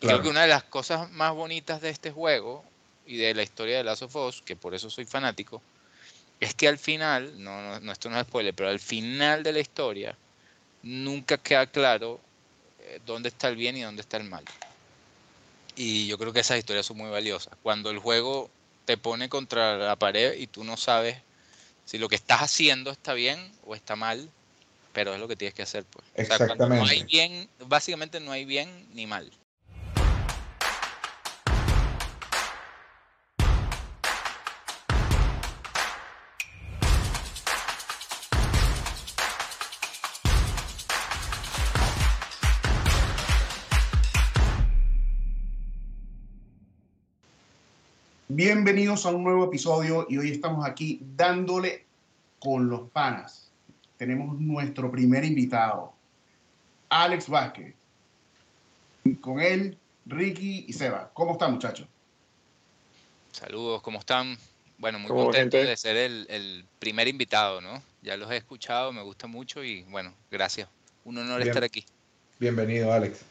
Creo que una de las cosas más bonitas de este juego y de la historia de Last of Us, que por eso soy fanático, es que al final, no, no, esto no es spoiler, pero al final de la historia nunca queda claro eh, dónde está el bien y dónde está el mal. Y yo creo que esas historias son muy valiosas. Cuando el juego te pone contra la pared y tú no sabes si lo que estás haciendo está bien o está mal, pero es lo que tienes que hacer. Pues. Exactamente. no hay bien, básicamente no hay bien ni mal. Bienvenidos a un nuevo episodio y hoy estamos aquí dándole con los panas. Tenemos nuestro primer invitado, Alex Vázquez. Con él, Ricky y Seba. ¿Cómo están, muchachos? Saludos, ¿cómo están? Bueno, muy contento de ser el, el, primer invitado, ¿no? Ya los he escuchado, me gusta mucho y bueno, gracias. Un honor estar aquí. Bienvenido, Alex.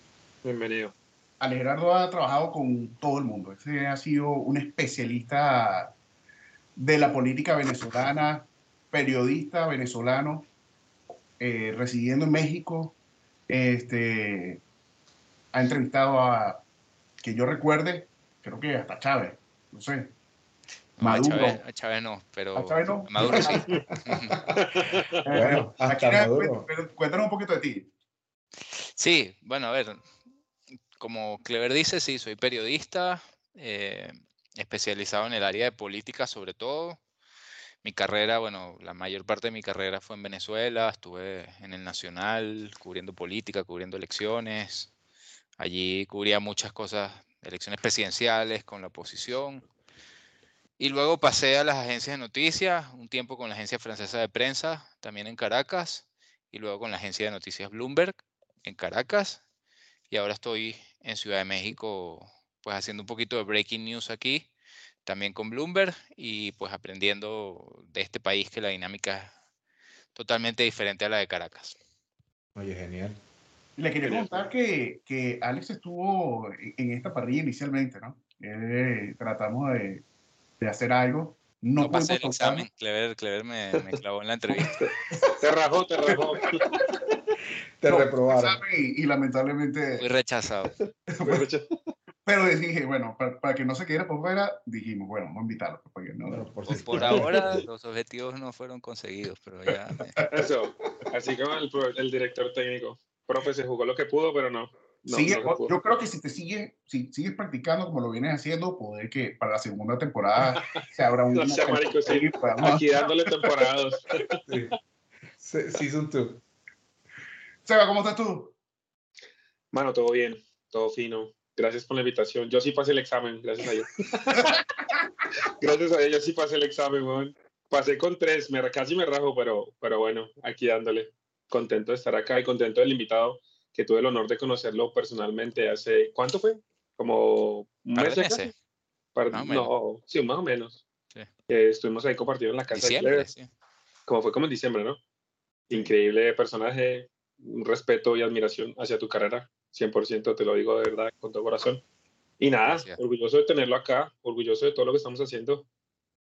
Bienvenido. Alegerardo ha trabajado con todo el mundo. Este ha sido un especialista de la política venezolana, periodista venezolano, eh, residiendo en México. Este, ha entrevistado a, que yo recuerde, creo que hasta Chávez, no sé. Maduro. a, Chávez, no, pero a Chávez no. Maduro sí. bueno, hasta Maduro. Cuéntanos un poquito de ti. Sí, bueno, a ver, como Clever dice, sí, soy periodista, eh, especializado en el área de política sobre todo. Mi carrera, bueno, la mayor parte de mi carrera fue en Venezuela, estuve en el Nacional cubriendo política, cubriendo elecciones. Allí cubría muchas cosas, elecciones presidenciales con la oposición. Y luego pasé a las agencias de noticias, un tiempo con la agencia francesa de prensa, también en Caracas, y luego con la agencia de noticias Bloomberg en Caracas y ahora estoy en Ciudad de México pues haciendo un poquito de breaking news aquí, también con Bloomberg y pues aprendiendo de este país que la dinámica es totalmente diferente a la de Caracas. Oye, genial. Le quería contar que, que Alex estuvo en esta parrilla inicialmente, ¿no? Eh, tratamos de, de, hacer algo. No, no pasé el examen, Clever, Clever me, me clavó en la entrevista. te rajó, te rajó. Te reprobaron. Y, lamentablemente. Fui rechazado. pero dije, bueno, para, que no se quede por fuera, dijimos, bueno, vamos a invitarlo. Pues, no, por, por, ahora los objetivos no fueron conseguidos, pero ya. Eso, así como el, el, director técnico. Profe se jugó lo que pudo, pero no. Sigue, yo creo que si te sigues, si sigues practicando como lo vienes haciendo, poder que para la segunda temporada se abra un. No sea, marico, sí. Aquí dándole temporadas. sí. Season 2. Seba, ¿cómo estás tú? Mano, todo bien, todo fino. Gracias por la invitación. Yo sí pasé el examen, gracias a Dios. gracias a Dios, yo sí pasé el examen, weón. Pasé con tres, me, casi me rajo, pero, pero bueno, aquí dándole. Contento de estar acá y contento del invitado, que tuve el honor de conocerlo personalmente hace, ¿cuánto fue? Como un mes. no, sí, más o menos. Sí. estuvimos ahí compartiendo en la casa de sí. Como fue como en diciembre, ¿no? Increíble personaje, un respeto y admiración hacia tu carrera, 100% te lo digo de verdad, con todo corazón. Y nada, orgulloso de tenerlo acá, orgulloso de todo lo que estamos haciendo,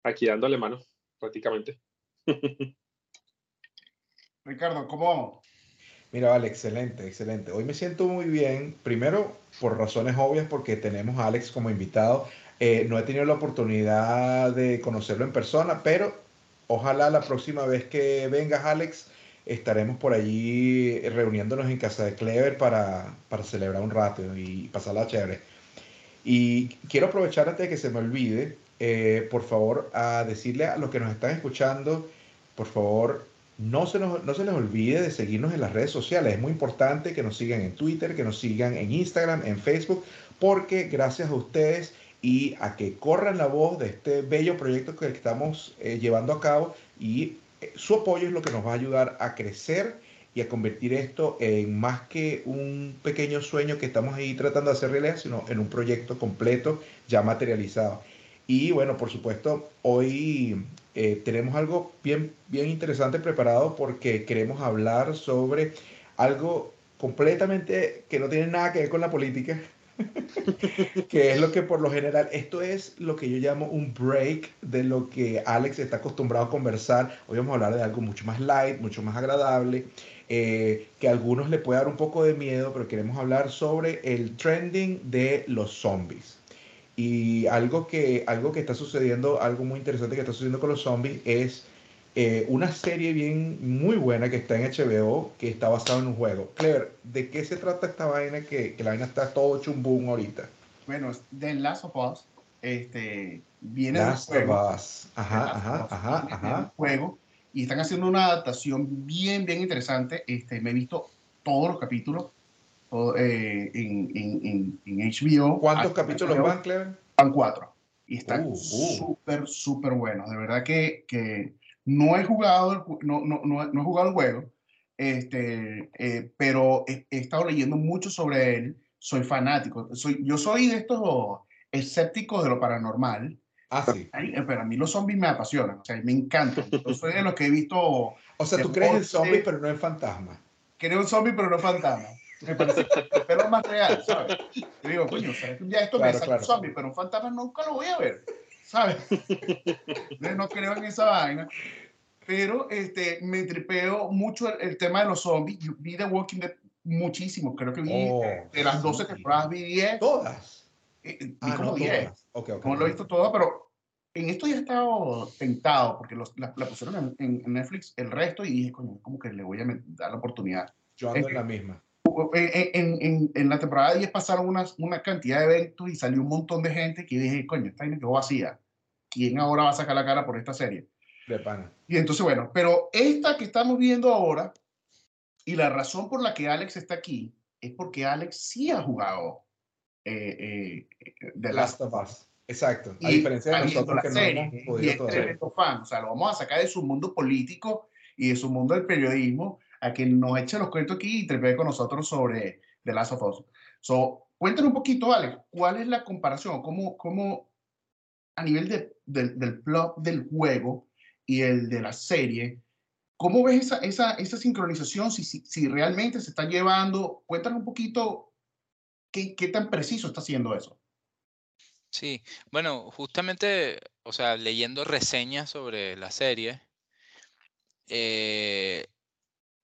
aquí dándole mano, prácticamente. Ricardo, ¿cómo Mira, vale, excelente, excelente. Hoy me siento muy bien, primero por razones obvias, porque tenemos a Alex como invitado. Eh, no he tenido la oportunidad de conocerlo en persona, pero ojalá la próxima vez que vengas, Alex, estaremos por allí reuniéndonos en casa de Clever para, para celebrar un rato y pasarla chévere. Y quiero aprovechar antes de que se me olvide, eh, por favor, a decirle a los que nos están escuchando, por favor, no se, no se les olvide de seguirnos en las redes sociales. Es muy importante que nos sigan en Twitter, que nos sigan en Instagram, en Facebook, porque gracias a ustedes y a que corran la voz de este bello proyecto que estamos eh, llevando a cabo y su apoyo es lo que nos va a ayudar a crecer y a convertir esto en más que un pequeño sueño que estamos ahí tratando de hacer realidad, sino en un proyecto completo ya materializado. Y bueno, por supuesto, hoy eh, tenemos algo bien, bien interesante preparado porque queremos hablar sobre algo completamente que no tiene nada que ver con la política, que es lo que por lo general, esto es lo que yo llamo un break de lo que Alex está acostumbrado a conversar. Hoy vamos a hablar de algo mucho más light, mucho más agradable, eh, que a algunos le puede dar un poco de miedo, pero queremos hablar sobre el trending de los zombies. Y algo que, algo que está sucediendo, algo muy interesante que está sucediendo con los zombies es eh, una serie bien muy buena que está en HBO, que está basada en un juego. Claire, ¿de qué se trata esta vaina que, que la vaina está todo chumbum ahorita? Bueno, The Last of Us este, viene Last del juego. of Us. Ajá, ajá, ajá, viene del ajá. juego y están haciendo una adaptación bien, bien interesante. Este, me he visto todos los capítulos todo, eh, en, en, en, en HBO. ¿Cuántos Ah, capítulos HBO, van, Claire? Van cuatro. Y están Uh, uh. súper, súper buenos. De verdad que, que no he jugado el, no, no, no, no he jugado el juego, este, eh, pero he, he estado leyendo mucho sobre él. Soy fanático. Soy, yo soy de estos escépticos de lo paranormal. Ah, sí. Ay, pero a mí los zombies me apasionan, o sea, me encantan. Yo soy de los que he visto, O sea, tú crees en zombies, pero no en fantasmas. creo en zombies, pero no fantasma. Me parece pero más real, ¿sabes? Yo digo, coño, ¿sabes día esto Claro, me sale claro. un zombie, pero un fantasma nunca lo voy a ver, ¿sabes? No creo en esa vaina. Pero este, me tripeo mucho el, el tema de los zombies. Yo vi The Walking Dead muchísimo, creo que vi Oh, de las 12 sí. temporadas, vi 10. Todas. eh, vi Ah, como no 10. todas. Ok, ok. No lo he visto todo, pero en esto ya he estado tentado porque los, la, la pusieron en, en- Netflix el resto y dije, coño, como que le voy a dar la oportunidad. Yo ando en la misma. En, en- en- en la temporada 10 pasaron unas, una cantidad de eventos y salió un montón de gente que dije, coño, esta vaina quedó vacía. ¿Quién ahora va a sacar la cara por esta serie? De pana. Y entonces, bueno, pero esta que estamos viendo ahora, y la razón por la que Alex está aquí, es porque Alex sí ha jugado eh, eh, The Last of Us. Exacto. A y diferencia de nosotros la que no serie, hemos y podido es todavía. tremendo fan. O sea, lo vamos a sacar de su mundo político y de su mundo del periodismo a que nos eche los cuentos aquí y trepee con nosotros sobre The Last of Us. So, cuéntanos un poquito, Alex, ¿cuál es la comparación? ¿Cómo, cómo a nivel de, del, del plot del juego y el de la serie, cómo ves esa, esa, esa sincronización? Si, si, si realmente se está llevando, cuéntanos un poquito qué, qué tan preciso está haciendo eso. Sí, bueno, justamente, o sea, leyendo reseñas sobre la serie, eh,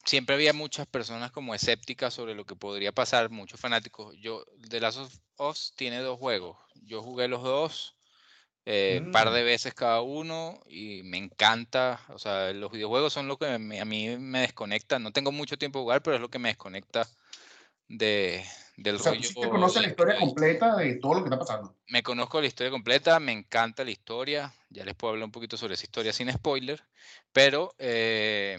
siempre había muchas personas como escépticas sobre lo que podría pasar, muchos fanáticos. Yo, The Last of Us tiene dos juegos. Yo jugué los dos, eh, par de Mm. veces cada uno, y me encanta. O sea, los videojuegos son lo que me- a mí me desconecta. No tengo mucho tiempo de jugar, pero es lo que me desconecta de, del O sea, tú rollo. sí te conoces la historia completa de todo lo que está pasando. me conozco la historia completa, me encanta la historia, ya les puedo hablar un poquito sobre esa historia sin spoiler, pero eh,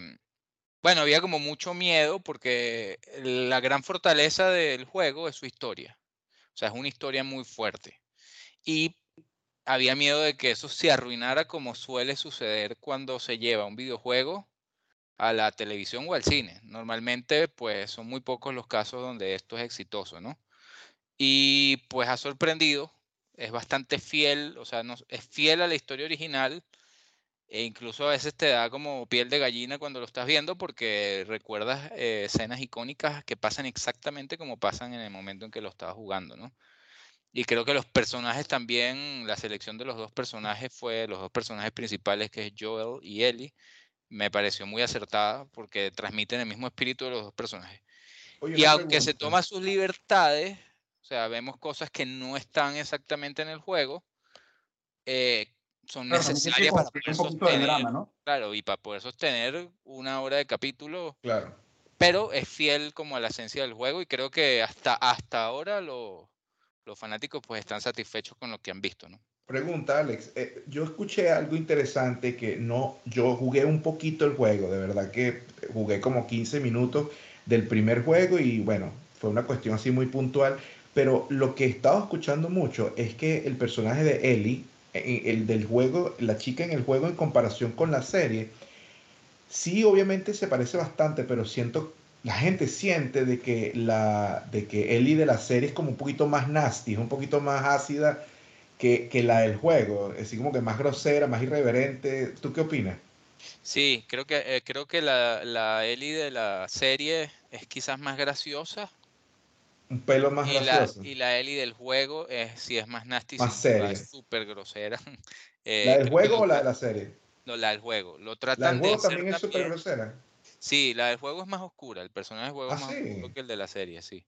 bueno, había como mucho miedo porque la gran fortaleza del juego es su historia, o sea, es una historia muy fuerte y había miedo de que eso se arruinara como suele suceder cuando se lleva un videojuego a la televisión o al cine. Normalmente, pues son muy pocos los casos donde esto es exitoso, ¿no? Y pues ha sorprendido, es bastante fiel, o sea, no, es fiel a la historia original e incluso a veces te da como piel de gallina cuando lo estás viendo porque recuerdas eh, escenas icónicas que pasan exactamente como pasan en el momento en que lo estabas jugando, ¿no? Y creo que los personajes también, la selección de los dos personajes fue, los dos personajes principales que es Joel y Ellie, me pareció muy acertada porque transmiten el mismo espíritu de los dos personajes. Oye, Y aunque se toma sus libertades, o sea, vemos cosas que no están exactamente en el juego, eh, son Claro, necesarias para poder sostener, drama, ¿no? claro, y para poder sostener una hora de capítulo, Claro. pero es fiel como a la esencia del juego y creo que hasta, hasta ahora lo- los fanáticos pues están satisfechos con lo que han visto, ¿no? Pregunta, Alex. eh, yo escuché algo interesante que no, yo jugué un poquito el juego, de verdad que jugué como 15 minutos del primer juego y bueno, fue una cuestión así muy puntual, pero lo que he estado escuchando mucho es que el personaje de Ellie, el del juego, la chica en el juego en comparación con la serie, sí obviamente se parece bastante, pero siento, la gente siente de que la, de que Ellie de la serie es como un poquito más nasty, es un poquito más ácida que, que la del juego, así como que más grosera, más irreverente. ¿Tú qué opinas? Sí, creo que, eh, creo que la, la Ellie de la serie es quizás más graciosa, Un pelo más Y la, y la Ellie del juego es, sí es más nasty, Más seria. Es súper grosera. Eh, ¿La del juego o la de la serie? No, la del juego. Lo La tratan del de juego también es súper grosera. Sí, la del juego es más oscura. El personaje del juego Ah, es más sí. oscuro que el de la serie, sí.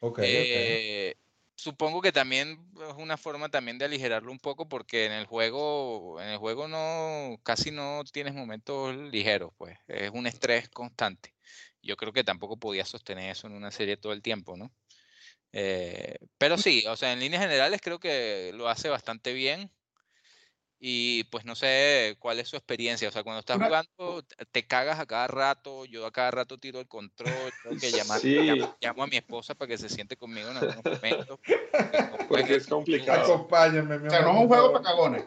Ok, ok. Eh, supongo que también es una forma también de aligerarlo un poco porque en el juego, en el juego no, casi no tienes momentos ligeros, pues. Es un estrés constante. Yo creo que tampoco podía sostener eso en una serie todo el tiempo, ¿no? Eh, pero sí, o sea, en líneas generales creo que lo hace bastante bien. Y pues no sé cuál es su experiencia. O sea, cuando estás jugando, te- cagas a cada rato. Yo a cada rato tiro el control. Tengo que llamar, Sí. llamo, llamo a mi esposa para que se siente conmigo en algunos momentos. porque no Porque es complicado. Acompáñame, mi O sea, amor, no es un juego para cagones.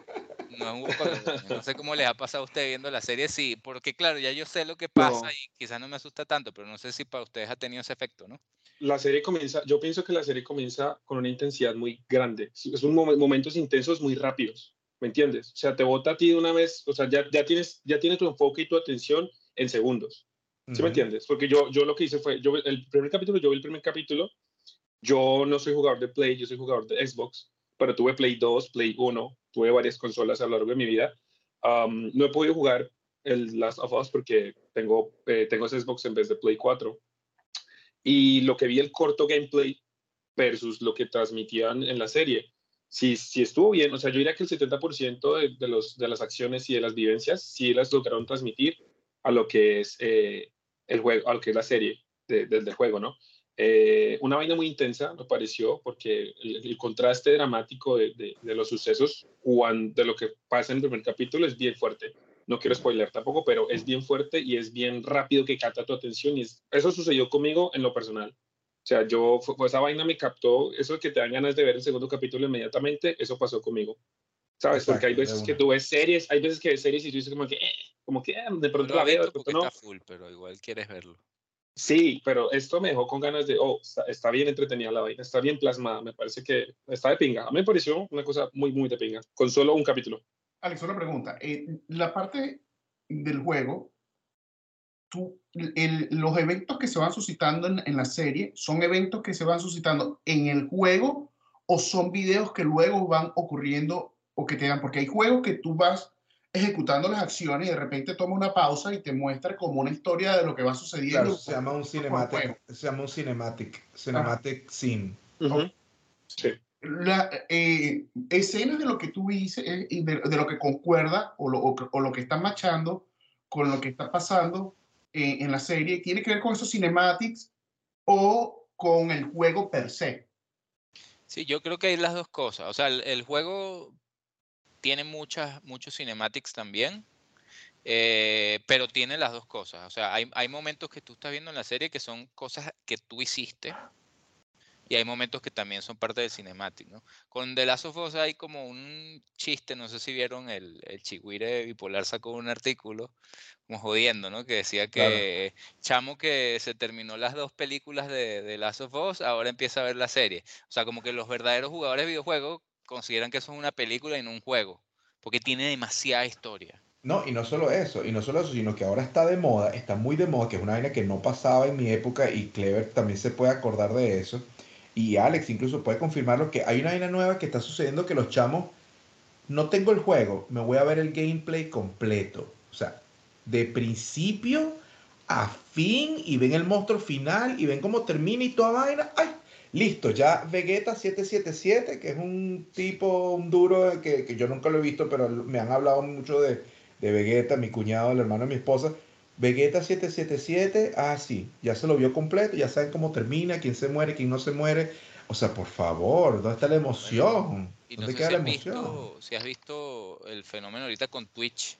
No es un juego para- No sé cómo les ha pasado a ustedes viendo la serie, sí, porque claro, ya yo sé lo que pasa No. y quizás no me asusta tanto, pero no sé si para ustedes ha tenido ese efecto, ¿no? La serie comienza, yo pienso que la serie comienza con una intensidad muy grande. Es un momen- momentos intensos muy rápidos, ¿me entiendes? O sea, te bota a ti de una vez, o sea, ya, ya, tienes, ya tienes tu enfoque y tu atención en segundos. ¿Sí me entiendes? Porque yo, yo lo que hice fue, yo el primer capítulo, yo vi el primer capítulo, yo no soy jugador de Play, yo soy jugador de Xbox, pero tuve Play 2, Play 1, tuve varias consolas a lo largo de mi vida. Um, no he podido jugar el Last of Us porque tengo, eh, tengo ese Xbox en vez de Play 4. Y lo que vi el corto gameplay versus lo que transmitían en la serie, si, si estuvo bien, o sea, yo diría que el 70% de, de, los, de las acciones y de las vivencias sí las lograron transmitir a lo que es eh, el juego, a lo que es la serie de- del del juego, ¿no? Eh, una vaina muy intensa me pareció porque el, contraste dramático de, de- de los sucesos cuando, de lo que pasa en el primer capítulo es bien fuerte. No quiero spoiler tampoco, pero es bien fuerte y es bien rápido que capta tu atención y es- eso sucedió conmigo en lo personal. O sea, yo, fue esa vaina me captó, eso que te dan ganas de ver el segundo capítulo inmediatamente, eso pasó conmigo. ¿Sabes? Porque hay Exacto, veces que tú ves series, hay veces que ves series y tú dices como que, eh, como que eh, de pronto lo la veo, de pronto no. está full, pero igual quieres verlo. Sí, pero esto me dejó con ganas de, oh, está, está bien entretenida la vaina, está bien plasmada, me parece que está de pinga. A mí me pareció una cosa muy, muy de pinga, con solo un capítulo. Alex, una pregunta. Eh, la parte del juego, tú, el- los eventos que se van suscitando en, en la serie, ¿son eventos que se van suscitando en el juego o son videos que luego van ocurriendo o que te dan? Porque hay juegos que tú vas ejecutando las acciones y de repente toma una pausa y te muestra como una historia de lo que va sucediendo. Claro, se llama un cinematic, se llama un cinematic, cinematic scene. Ujú. Sí. La, eh, escenas de lo que tú dices eh, y de, lo que concuerda o lo, o, lo que está machando con lo que está pasando en la serie, ¿tiene que ver con esos cinematics o con el juego per se? Sí, yo creo que hay las dos cosas. O sea, el, el juego tiene muchas, muchos cinematics también, eh, pero tiene las dos cosas. O sea, hay, hay momentos que tú estás viendo en la serie que son cosas que tú hiciste y hay momentos que también son parte del cinematic, ¿no? Con The Last of Us hay como un chiste, no sé si vieron, el, el Chigüire Bipolar sacó un artículo como jodiendo, ¿no? Que decía Claro. que chamo que se terminó las dos películas de, de Last of Us, ahora empieza a ver la serie. O sea, como que los verdaderos jugadores de videojuegos consideran que eso es una película y no un juego, porque tiene demasiada historia. No, y no solo eso, y no solo eso, sino que ahora está de moda, está muy de moda, que es una vaina que no pasaba en mi época y Clever también se puede acordar de eso. Y Alex incluso puede confirmarlo que hay una vaina nueva que está sucediendo que los chamos, no tengo el juego, me voy a ver el gameplay completo. O sea, de principio a fin y ven el monstruo final y ven cómo termina y toda vaina. ¡Ay! Listo, ya Vegeta 777, que es un tipo, un duro que, que yo nunca lo he visto, pero me han hablado mucho de, de Vegeta, mi cuñado, el hermano de mi esposa. Vegeta 777, ah, sí, ya se lo vio completo, ya saben cómo termina, quién se muere, quién no se muere. O sea, por favor, ¿dónde está la emoción? Y no ¿Dónde sé queda si la has, emoción? visto, si has visto el fenómeno ahorita con Twitch.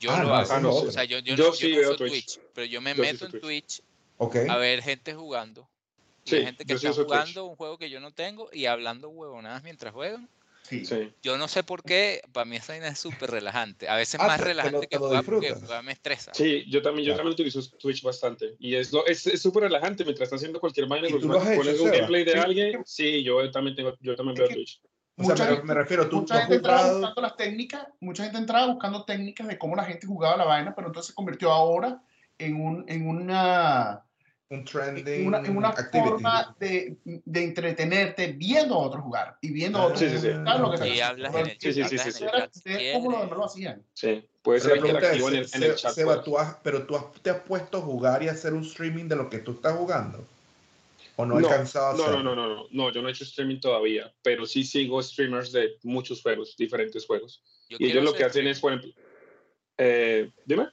Yo Ah, lo no, hago. no, o sea, yo, yo Yo no, sí yo veo Twitch. Twitch, pero yo me Yo meto en Twitch. A ver gente jugando. Sí, gente que está Twitch. jugando un juego que yo no tengo y hablando huevonadas mientras juegan. Sí. Sí. Yo no sé por qué, para mí esa vaina es súper relajante. A veces Ah, más te- te lo- relajante te que lo jugar porque jugar me estresa. Sí, yo también, yo Claro. también utilizo Twitch bastante. Y es lo- es es súper relajante mientras estás haciendo cualquier vaina. ¿Y porque tú lo pones un gameplay de Sí. alguien. Sí, yo también tengo, yo también veo que- Twitch. O sea, Mucha me, gente- me refiero, tú, mucha tú gente entraba buscando las técnicas, mucha gente entraba buscando técnicas de cómo la gente jugaba la vaina, pero entonces se convirtió ahora en, un, en una un trending en una, una activity. forma de, de entretenerte viendo a otros jugar y viendo a otros Sí, sí, sí. lo que Y hablas en el- Sí, sí, sí, sí, cómo lo, quieres. lo hacían. Sí, puede ser interactivo en el, es, en el chat. Seba, pues. tú has- pero tú has- te has puesto a jugar y hacer un streaming de lo que tú estás jugando. ¿O no, No, has alcanzado a No, hacerlo? no, no, no, no, no, yo no he hecho streaming todavía, pero sí sigo streamers de muchos juegos, diferentes juegos. Yo Y ellos lo que hacen es, streaming. por ejemplo, eh, dime.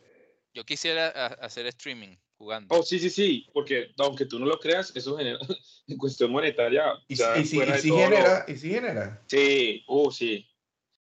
Yo quisiera hacer streaming jugando. Oh, sí, sí, sí, porque aunque tú no lo creas, eso genera, en cuestión monetaria, Y, si- y si, y si todo lo- genera, y si genera. Sí, uh, sí.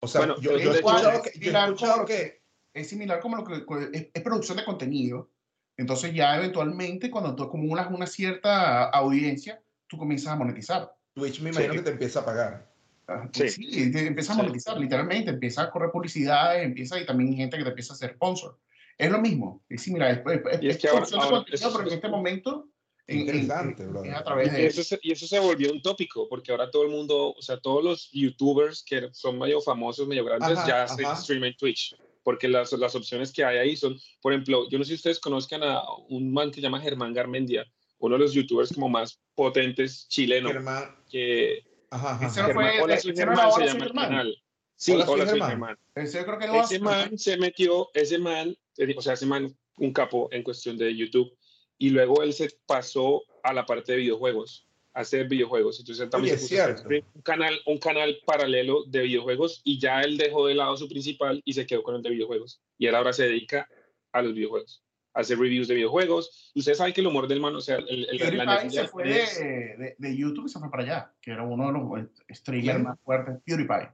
O sea, Bueno, yo, yo he escuchado que, yo he escuchado que Es similar como lo que es, es producción de contenido. Entonces ya eventualmente cuando tú acumulas una cierta audiencia, tú comienzas a monetizar. Twitch me imagino Sí. que te empieza a pagar. Ah, Sí. Sí, te empieza a Sí. monetizar, literalmente, empieza a correr publicidades, empieza y también hay gente que te empieza a hacer sponsor. Es lo mismo, es similar, es, es- Y es que ahora- ahora eso- pero en este momento en- en- Interesante, en- brother. es a través Y de eso, se, y eso se volvió un tópico, porque ahora todo el mundo, o sea, todos los youtubers que son medio famosos, medio grandes, Ajá, ya hacen stream en Twitch, porque las, las opciones que hay ahí son, por ejemplo, yo no sé si ustedes conozcan a un man que se llama Germán Garmendia, uno de los youtubers como más potentes chileno, Germán. que Ajá, ajá, Ese ajá. no fue- Germán, hola, Germán, se llama el Germán. canal. Sí, Hola, hola, soy Germán. Ese creo que Ese man se metió, ese man, eh, o sea, ese man, un capo en cuestión de YouTube, y luego él se pasó a la parte de videojuegos, a hacer videojuegos. Entonces también Oye, se un canal, un canal paralelo de videojuegos, y ya él dejó de lado su principal y se quedó con el de videojuegos. Y él ahora se dedica a los videojuegos, a hacer reviews de videojuegos. Ustedes saben que el humor del man, o sea, el, el, la PewDiePie necesidad se fue de, de, de YouTube y se fue para allá, que era uno de los streamers más fuertes, PewDiePie.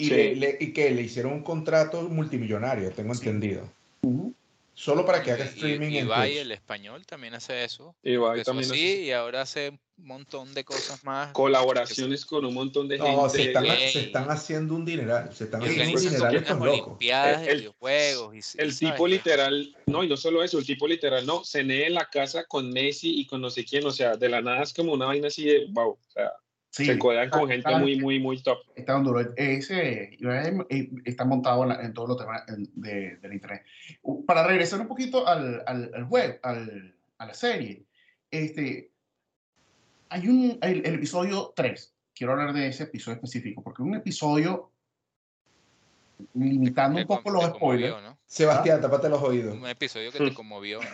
Y, Sí. le, le- y que le hicieron un contrato multimillonario, tengo Sí. entendido. Solo para que haga streaming y, en Ibai, Twitch. el español, también hace eso. Empezó también así hace y ahora hace un montón de cosas más. colaboraciones con un montón de No, se gente. están, se están haciendo un dineral. Se están Y Sí, haciendo un dineral estos locos. El- videojuegos. Y, El sabes tipo literal, no, y no solo eso, el tipo literal, no, cené en la casa con Messi y con no sé quién, o sea, de la nada es como una vaina así de, wow, o sea, Sí, se codean con gente está- muy, muy, muy top. Está un duro. Ese eh, está montado en, la- en todos los temas de, del internet. Para regresar un poquito al, al, al web, al, a la serie, este, hay un, el, el episodio 3. Quiero hablar de ese episodio específico, porque un episodio limitando te un poco los te conmovió, spoilers. ¿no? Sebastián, tapate los oídos. Un episodio que te conmovió, ¿no?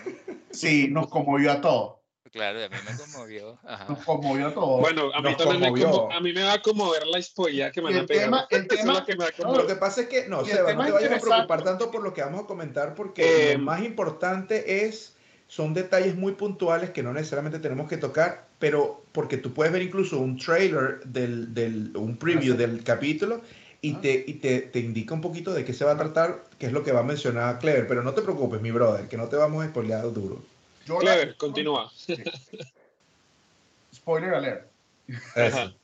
Sí, nos conmovió a todos. Claro, a mí me conmovió. Ajá. Nos conmovió a todos. Bueno, a mí Nos también me, a mí me va a conmover la spoiler que me Y van a el pegar. tema- el Eso es tema- lo que me va a No, lo que pasa es que, no, Seba, no tema te vayas a preocupar tanto por lo que vamos a comentar, porque Eh, lo más importante es, son detalles muy puntuales que no necesariamente tenemos que tocar, pero porque tú puedes ver incluso un trailer, del, del, un preview del capítulo y, Ah. te, y te, te indica un poquito de qué se va a tratar, qué es lo que va a mencionar Clever, pero no te preocupes, mi brother, que no te vamos a spoilear duro. Yo la- Clever, continúa. Spoiler alert.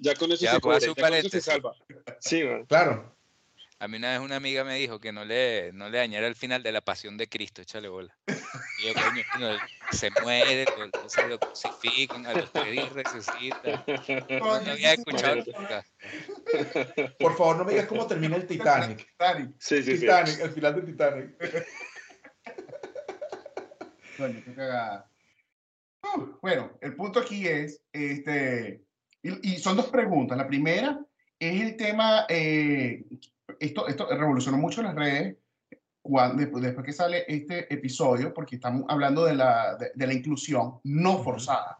Ya con eso Ya, se cubre, ya con eso se salva. Sí, man. Claro. A mí una vez una amiga me dijo que no le, no le dañara el final de la pasión de Cristo, échale bola. Y yo, coño, no, se muere, lo, entonces lo crucifican, a los tres resucita. No había escuchado nunca. Por favor, no me digas cómo termina el Titanic. Titanic. Sí, sí, sí. Titanic, el final de Titanic. Coño, qué cagada. Uh, bueno, el punto aquí es, este, y, y son dos preguntas. La primera es el tema, eh, esto, esto revolucionó mucho las redes cuando, después, que sale este episodio, porque estamos hablando de la, de, de la inclusión no forzada.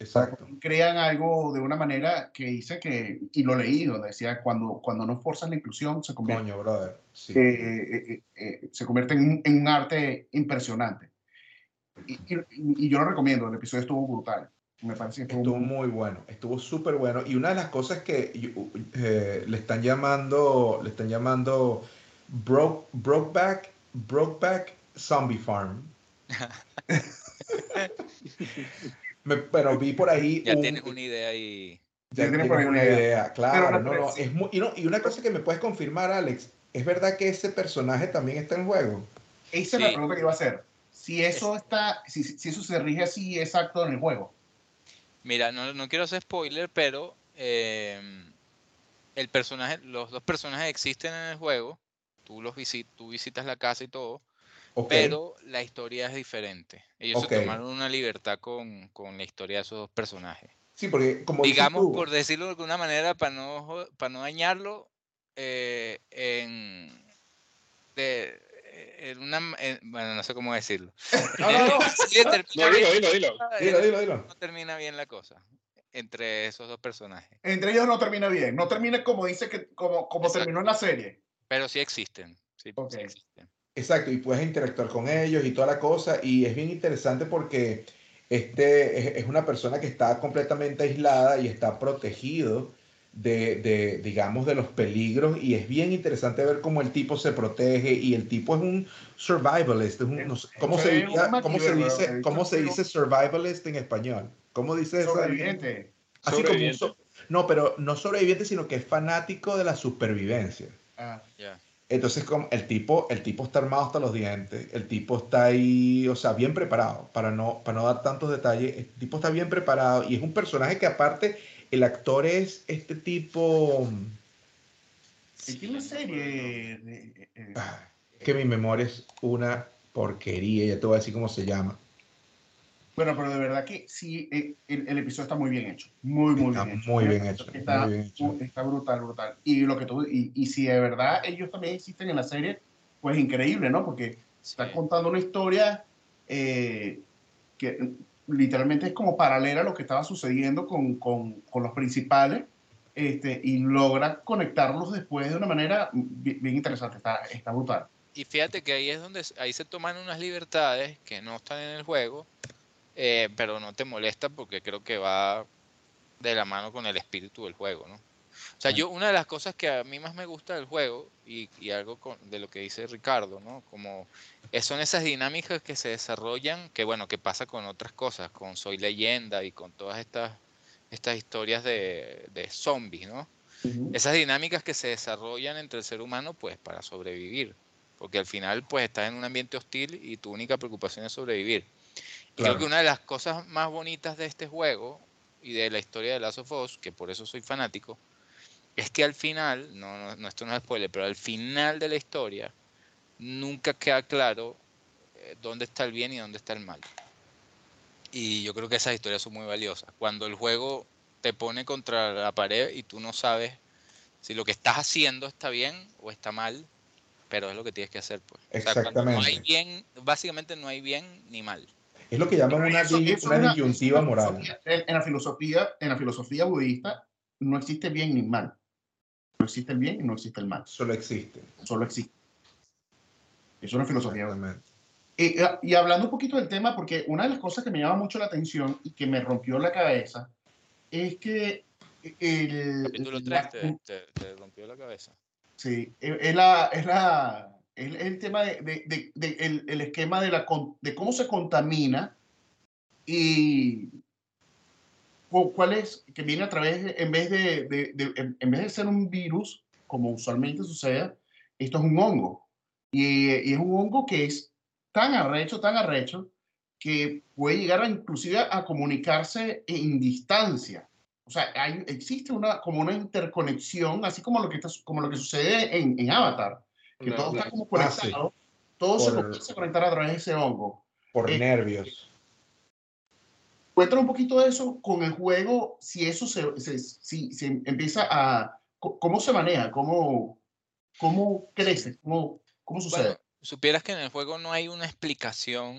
Exacto. Crean algo de una manera que dice que, y lo leí, donde decía, cuando, cuando no forzas la inclusión, se convierte Coño, brother. Sí. eh, eh, eh, eh, se convierte en, en un arte impresionante. Y, y- y yo lo recomiendo, el episodio estuvo brutal. Me parece que estuvo, Estuvo muy- bueno, estuvo súper bueno. Y una de las cosas que eh, le están llamando, le están llamando Broke, Brokeback, Brokeback Zombie Farm. Me- pero vi por ahí Ya un- tienes una idea y ya Ya tienes por ahí una idea. idea, claro. no no, no, crees. es muy- y, no, y una cosa que me puedes confirmar, Alex, ¿es verdad que ese personaje también está en juego? Esa es la pregunta que iba a hacer. Si eso está, si, si eso se rige así exacto en el juego. Mira, no, no quiero hacer spoiler, pero em, el personaje, los dos personajes existen en el juego. Tú los visit, tú visitas la casa y todo. Pero la historia es diferente. Ellos se tomaron una libertad con, con la historia de esos dos personajes. Sí, porque como Digamos, tú- por decirlo de alguna manera, para no, para no dañarlo, eh, en, de, eh, en una, en- bueno, no sé cómo decirlo. No, no, no. Sí, termina No, dilo, bien, dilo, dilo. Dilo, dilo, dilo. no termina bien la cosa entre esos dos personajes, Entre ellos no termina bien. No termina como dice que, como, como Exacto. terminó en la serie. pero sí existen. Sí, sí Ok. existen. Exacto, y puedes interactuar con ellos y toda la cosa. Y es bien interesante porque este es, es una persona que está completamente aislada y está protegido de, de, digamos, de los peligros. Y es bien interesante ver cómo el tipo se protege. Y el tipo es un survivalist. es un- no sé, ¿cómo, se diría- cómo se dice. ¿Cómo se dice survivalist en español? ¿Cómo dice esa? Sobreviviente. Así como un Sobreviviente. so- no, pero no sobreviviente, sino que es fanático de la supervivencia. Ah, Ya. Entonces, como el tipo, el tipo está armado hasta los dientes, el tipo está ahí, o sea, bien preparado, para no, para no dar tantos detalles, el tipo está bien preparado y es un personaje que aparte, el actor es este tipo, tiene una serie. de- eh, ah, que mi memoria es una porquería, ya te voy a decir cómo se llama. Bueno, pero de verdad que sí, eh, el, el episodio está muy bien hecho. Muy, muy Está bien hecho. muy ¿eh? bien hecho, Está, muy bien hecho. está brutal, brutal. Y lo que tú, y, y si de verdad ellos también existen en la serie, pues increíble, ¿no? Porque Sí. está contando una historia eh, que literalmente es como paralela a lo que estaba sucediendo con, con, los principales. Este, y logra conectarlos después de una manera bien, interesante, está, está brutal. Y fíjate que ahí es donde ahí se toman unas libertades que no están en el juego, eh, pero no te molesta porque creo que va de la mano con el espíritu del juego, ¿no? O sea, yo una de las cosas que a mí más me gusta del juego y, y algo con- de lo que dice Ricardo, ¿no? Como son esas dinámicas que se desarrollan, que bueno, que pasa con otras cosas, con Soy Leyenda y con todas estas estas historias de, de zombies, ¿no? esas dinámicas que se desarrollan entre el ser humano pues para sobrevivir porque al final pues estás en un ambiente hostil y tu única preocupación es sobrevivir y creo Claro. que una de las cosas más bonitas de este juego y de la historia de Last of Us que por eso soy fanático es que al final no, no, no, esto no es spoiler pero al final de la historia nunca queda claro eh, dónde está el bien y dónde está el mal y yo creo que esas historias son muy valiosas cuando el juego te pone contra la pared y tú no sabes si lo que estás haciendo está bien o está mal, pero es lo que tienes que hacer, pues. O sea, cuando no hay Exactamente. bien, básicamente no hay bien ni mal. Es lo que llaman una, Eso- eso una es una- disyuntiva moral. en la filosofía, en la filosofía budista no existe bien ni mal. No existe el bien y no existe el mal. Solo existe. Solo existe. Es una filosofía. Y, y hablando un poquito del tema, porque una de las cosas que me llama mucho la atención y que me rompió la cabeza es que el, Capítulo la- 3 te, te- te rompió la cabeza. Sí, es la, es la, es el tema de, de- de- de el, el esquema de, la, de cómo se contamina y cuál es, que viene a través, en vez de, de- de- en, vez de ser un virus, como usualmente sucede, esto es un hongo. Y, y es un hongo que es tan arrecho, tan arrecho, que puede llegar a, inclusive a comunicarse en distancia. O sea, hay, existe una, como una interconexión, así como lo que, está, como lo que sucede en, en Avatar, que No, todo está como conectado, todo se Por- comienza a conectar a través de ese hongo. Por Eh, nervios. Cuéntanos un poquito de eso con el juego, si eso se, se- si, si empieza a, cómo se maneja, cómo, cómo crece, cómo, cómo sucede. Bueno, supieras que en el juego no hay una explicación,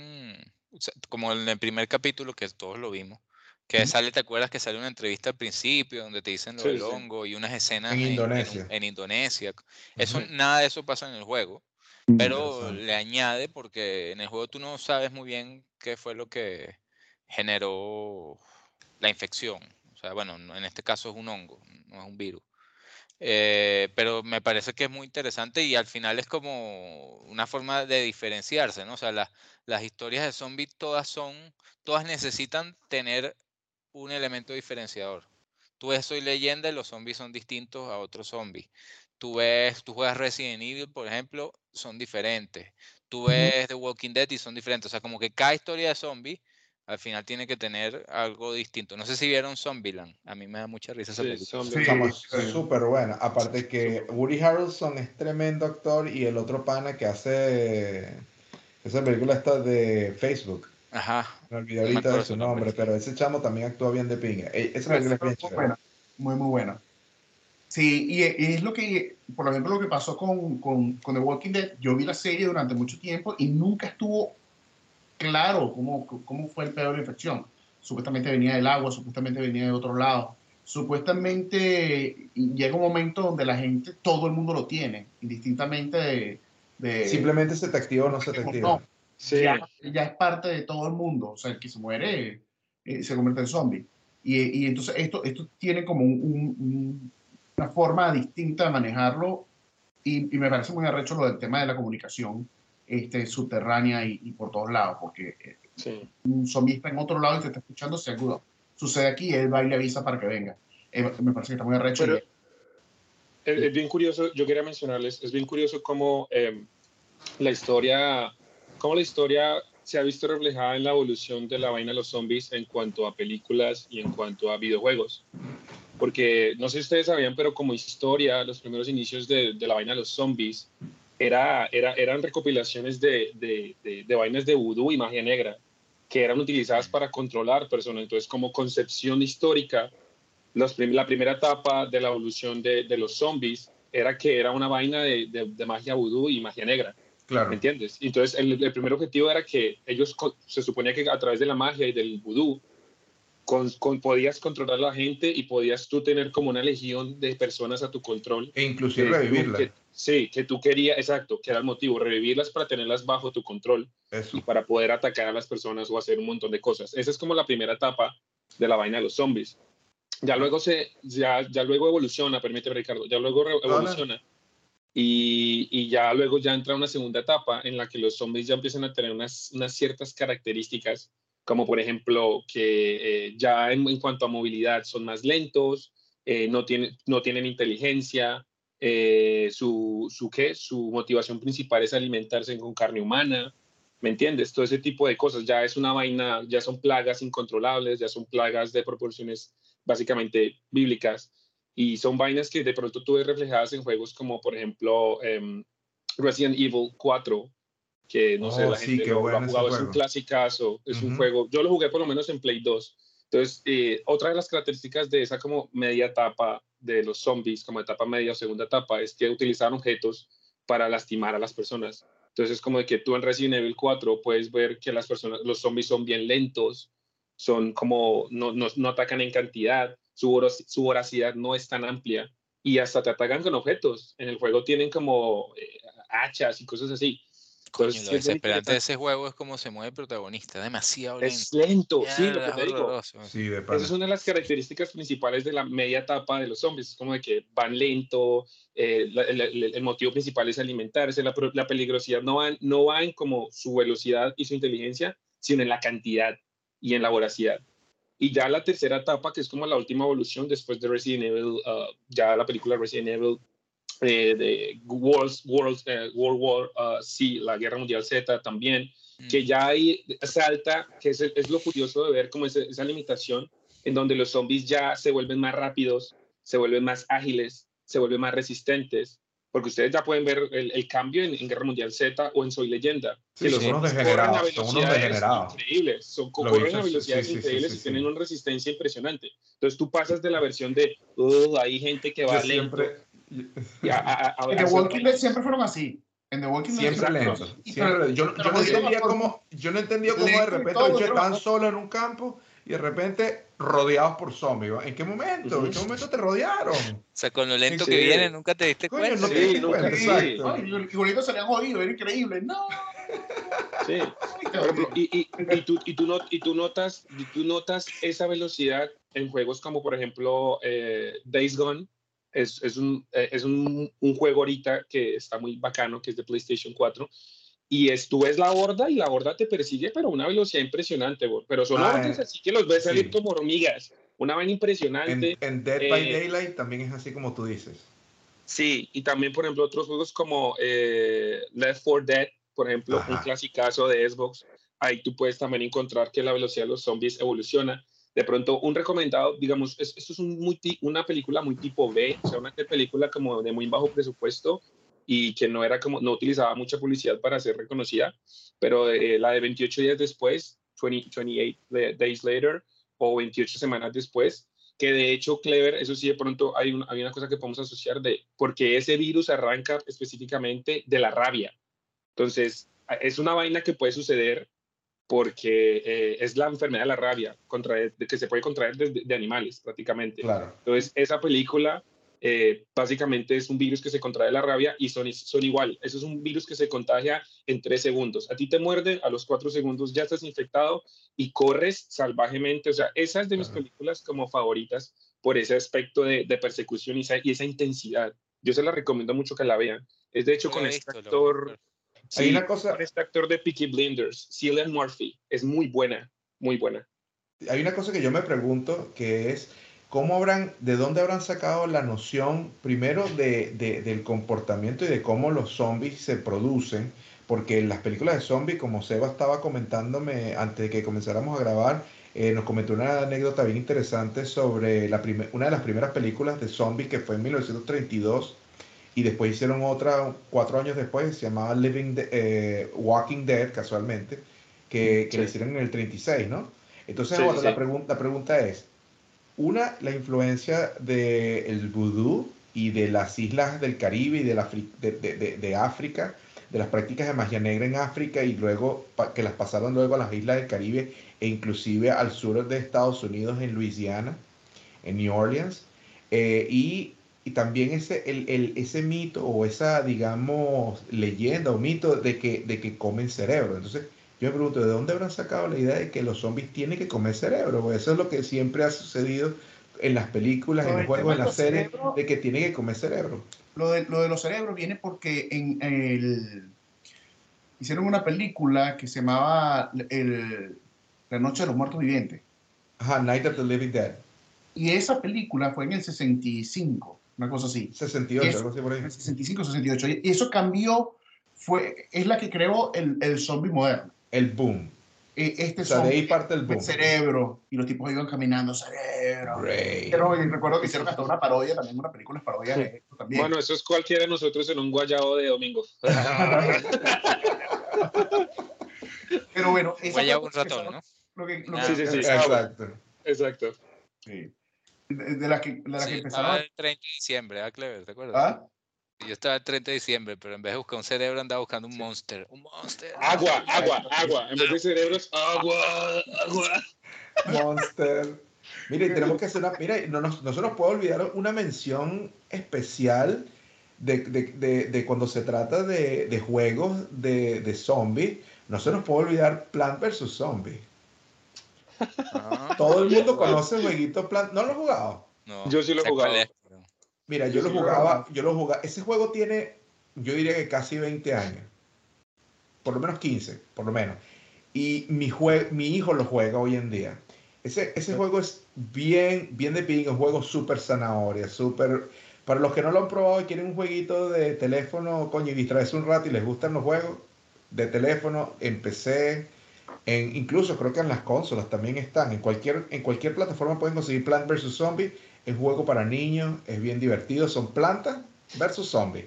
como en el primer capítulo que todos lo vimos, que sale, ¿te acuerdas que sale una entrevista al principio donde te dicen lo Sí, del sí. hongo y unas escenas En un- Indonesia. en Indonesia? Eso, Ujú. nada de eso pasa en el juego. pero Interesante. le añade porque en el juego tú no sabes muy bien qué fue lo que generó la infección. O sea, bueno, no- en este caso es un hongo, no es un virus. Eh, pero me parece que es muy interesante y al final es como una forma de diferenciarse, ¿no? O sea, las- las historias de zombies todas son, todas necesitan tener un elemento diferenciador. Tú ves Soy Leyenda y los zombies son distintos a otros zombies. Tú ves, tú juegas Resident Evil, por ejemplo, son diferentes. Tú ves The Walking Dead y son diferentes. O sea, como que cada historia de zombie al final tiene que tener algo distinto. No sé si vieron Zombieland. A mí me da mucha risa esa Sí, película. Sí. Estamos sí. súper buena. Aparte que Woody Harrelson es tremendo actor y el otro pana que hace Esa película está de Facebook. Ajá. Me olvidé ahorita de su nombre, pero ese chamo también actúa bien de pinga. E, esa película es bien muy buena, muy, muy buena. Sí, y, es lo que, por ejemplo, lo que pasó con, con, con, The Walking Dead. Yo vi la serie durante mucho tiempo y nunca estuvo claro cómo, cómo fue el peor infección. Supuestamente venía del agua, supuestamente venía de otro lado. Supuestamente llega un momento donde la gente, todo el mundo lo tiene, indistintamente de... Simplemente se te activa o no se te activa. sí. ya, es parte de todo el mundo. O sea, el que se muere eh, se convierte en zombie. Y, y, entonces esto, esto tiene como un una forma distinta de manejarlo y, y, me parece muy arrecho lo del tema de la comunicación este, subterránea y, por todos lados, porque eh, un zombie está en otro lado y te está escuchando, si algo sucede aquí, él va y le avisa para que venga. Eh, me parece que está muy arrecho. es, bien curioso, yo quería mencionarles, es bien curioso cómo em, la historia, cómo la historia se ha visto reflejada en la evolución de la vaina de los zombies en cuanto a películas y en cuanto a videojuegos porque no sé si ustedes sabían, pero como historia, los primeros inicios de, de la vaina de los zombies era, era, eran recopilaciones de, de, de, vainas de vudú y magia negra que eran utilizadas para controlar personas. Entonces, como concepción histórica, los la primera etapa de la evolución de, los zombies era que era una vaina de, magia vudú y magia negra. Claro. ¿Me entiendes? Entonces, el, el, primer objetivo era que ellos, se suponía que a través de la magia y del vudú, con, podías controlar a la gente y podías tú tener como una legión de personas a tu control. E inclusive revivirlas. Sí, que tú querías, exacto, que era el motivo, revivirlas para tenerlas bajo tu control y para poder atacar a las personas o hacer un montón de cosas. Esa es como la primera etapa de la vaina de los zombies. Ya luego se, ya, ya luego evoluciona, permíteme Ricardo, ya luego evoluciona. Y, y, ya luego ya entra una segunda etapa en la que los zombies ya empiezan a tener unas, unas ciertas características como por ejemplo que eh, ya en, cuanto a movilidad son más lentos, eh, no, tienen, no tienen inteligencia, eh, su, su, ¿qué? su motivación principal es alimentarse con carne humana, ¿me entiendes? Todo ese tipo de cosas ya es una vaina, ya son plagas incontrolables, ya son plagas de proporciones básicamente bíblicas y son vainas que de pronto tuve reflejadas en juegos como por ejemplo em, Resident Evil 4, que no sé, la oh, gente lo, ha jugado, es un clasicazo, es un juego, yo lo jugué por lo menos en Play 2. Entonces, eh, otra de las características de esa como media etapa de los zombies, como etapa media o segunda etapa, es que utilizan objetos para lastimar a las personas. Entonces, es como de que tú en Resident Evil 4 puedes ver que las personas, los zombies son bien lentos, son como, no, no, no atacan en cantidad, su, su voracidad no es tan amplia y hasta te atacan con objetos. En el juego tienen como eh, hachas y cosas así. Coño, lo desesperante de ese juego es como se mueve el protagonista, demasiado lento. Es lento, sí, lo que te digo. Sí, Esa es una de las características principales de la media etapa de los zombies, es como de que van lento, eh, el, motivo principal es alimentarse, la, la, peligrosidad no va, no va en como su velocidad y su inteligencia, sino en la cantidad y en la voracidad. Y ya la tercera etapa, que es como la última evolución después de Resident Evil, uh, ya la película Resident Evil eh, de World, World, eh, World War uh, C, la Guerra Mundial Z también, que mm. ya hay salta, que es, es lo curioso de ver como esa, esa limitación en donde los zombies ya se vuelven más rápidos, se vuelven más ágiles, se vuelven más resistentes, porque ustedes ya pueden ver el, el cambio en, Guerra Mundial Z o en Soy Leyenda. que los zombies corren a velocidades increíbles, son, corren a velocidades increíbles y tienen una resistencia impresionante. Entonces tú pasas de la versión de, uh, hay gente que va lento, en The Walking Dead siempre fueron así. En The Walking Dead siempre lento. Siempre, yo, yo, no entendía cómo, yo no entendía cómo de repente ellos estaban solos en un campo y de repente rodeados por zombies. ¿En qué momento? ¿En qué momento te rodearon? O sea, con lo lento que viene nunca te diste cuenta. No te diste cuenta, exacto. Y igualito se le han jodido, era increíble. No. Sí. y, y, y, tú, y, tú not, y tú notas y tú notas esa velocidad en juegos como por ejemplo eh, Days Gone es, es, un, eh, es un, un, juego ahorita que está muy bacano, que es de PlayStation 4. Y es, tú ves la horda y la horda te persigue, pero a una velocidad impresionante, pero son ah, hordas así que los ves salir como hormigas. Una vaina impresionante. En, Dead by eh, Daylight también es así como tú dices. Sí, y también, por ejemplo, otros juegos como eh, Left 4 Dead, por ejemplo, un clasicazo de Xbox. Ahí tú puedes también encontrar que la velocidad de los zombies evoluciona de pronto un recomendado, digamos, esto es un una película muy tipo B, o sea, una película como de muy bajo presupuesto y que no era como, no utilizaba mucha publicidad para ser reconocida, pero eh, la de 28 días después, 20, 28 days later, o 28 semanas después, que de hecho Clever, eso sí de pronto hay, hay una cosa que podemos asociar de, porque ese virus arranca específicamente de la rabia. Entonces, es una vaina que puede suceder porque eh, es la enfermedad de la rabia contra, que se puede contraer de, de animales prácticamente. Claro. Entonces, esa película eh, básicamente es un virus que se contrae la rabia y son, son igual. Eso es un virus que se contagia en tres segundos. A ti te muerde, a los cuatro segundos ya estás infectado y corres salvajemente. O sea, esa es de mis películas como favoritas por ese aspecto de, persecución y esa, y esa, intensidad. Yo se la recomiendo mucho que la vean. Es de hecho con este actor... Hay una cosa... Con este actor de Peaky Blinders, Cillian Murphy. Es muy buena, muy buena. Hay una cosa que yo me pregunto que es ¿Cómo habrán, de dónde habrán sacado la noción, primero, de, del comportamiento y de cómo los zombies se producen? Porque en las películas de zombies, como Seba estaba comentándome antes de que comenzáramos a grabar, eh, nos comentó una anécdota bien interesante sobre la una de las primeras películas de zombies que fue en 1932 y después hicieron otra cuatro años después, se llamaba Living eh, Walking Dead, casualmente, que, que hicieron en el 36, ¿no? Entonces, La, la pregunta es, una, la influencia del el vudú y de las islas del Caribe y de, la, de, África, de las prácticas de magia negra en África y luego que las pasaron luego a las islas del Caribe e inclusive al sur de Estados Unidos en Luisiana, en New Orleans. Eh, y, también ese, el, ese mito o esa, digamos, leyenda o mito de que, de que comen cerebro. Entonces, yo me pregunto, ¿de dónde habrán sacado la idea de que los zombies tienen que comer cerebro? Porque eso es lo que siempre ha sucedido en las películas, en los juegos, en las series, de que tienen que comer cerebro. Lo de, lo de los cerebros viene porque en el, hicieron una película que se llamaba el, La Noche de los Muertos Vivientes. Ajá, Night of the Living Dead. Y esa película fue en el 65, una cosa así. 68, algo así por ahí. 65, 68. Y eso cambió, fue, es la que creó el, el zombie moderno el boom. E, este o sea, de ahí parte el boom. cerebro, y los tipos iban caminando, cerebro. Pero recuerdo que hicieron hasta una parodia, también una película parodia de esto también. Bueno, eso es cualquiera de nosotros en un guayabo de domingo. Pero bueno, guayabo un ratón, ¿no? Lo que, lo sí, sí, sí, exacto. Exacto. Sí. De, la que, de la sí, que empezaron. el 30 de diciembre, ¿ah, Clever? ¿Te acuerdas? ¿Ah? Yo estaba el 30 de diciembre, pero en vez de buscar un cerebro andaba buscando un monster. Un monster. Agua, agua, agua. En vez de cerebros, agua, agua. Monster. Mire, tenemos que hacer una. Mira, no, no, no se nos puede olvidar una mención especial de, de, de, de cuando se trata de, juegos de, de zombies. No se nos puede olvidar Plant vs. Zombie. Ah. Todo el mundo conoce el jueguito Plant. ¿No lo he jugado? No, Yo sí lo he jugado. Mira, yo lo jugaba, yo lo jugaba. Ese juego tiene, yo diría que casi 20 años. Por lo menos 15, por lo menos. Y mi, mi hijo lo juega hoy en día. Ese, ese juego es bien, bien de ping, un juego súper zanahoria, súper... Para los que no lo han probado y quieren un jueguito de teléfono, coño, y distraerse un rato y les gustan los juegos de teléfono, en PC, en, incluso creo que en las consolas también están. En cualquier, en cualquier plataforma pueden conseguir Plant vs. Zombie es juego para niños, es bien divertido. Son plantas versus zombies.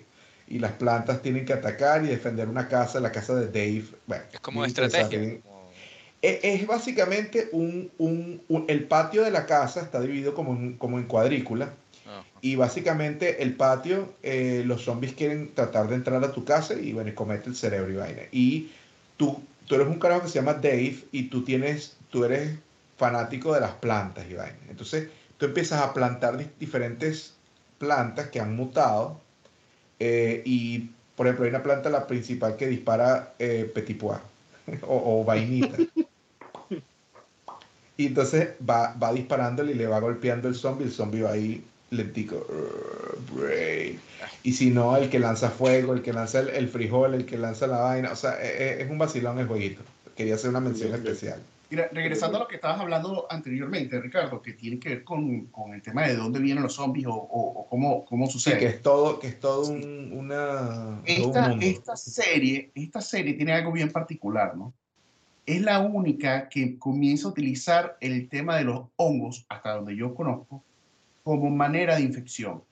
Y las plantas tienen que atacar y defender una casa, la casa de Dave. Bueno, es como estrategia. Es, básicamente un, un, El patio de la casa está dividido como en, como en cuadrícula. Y básicamente el patio, eh, los zombies quieren tratar de entrar a tu casa y bueno, y comete el cerebro y vaina. Y tú, tú eres un carajo que se llama Dave y tú tienes, tú eres fanático de las plantas y vaina. Entonces, tú empiezas a plantar diferentes plantas que han mutado eh, y, por ejemplo, hay una planta, la principal, que dispara eh, petit pois o, vainita. y entonces va, va disparándole y le va golpeando el zombie, el zombie va ahí lentico. Y si no, el que lanza fuego, el que lanza el, frijol, el que lanza la vaina. O sea, es, e, es un vacilón el jueguito. Quería hacer una mención especial regresando a lo que estabas hablando anteriormente, Ricardo, que tiene que ver con, con el tema de dónde vienen los zombies o, o, cómo, cómo sucede. que es todo, que es todo un, una... Esta, esta, serie, esta serie tiene algo bien particular, ¿no? Es la única que comienza a utilizar el tema de los hongos, hasta donde yo conozco, como manera de infección.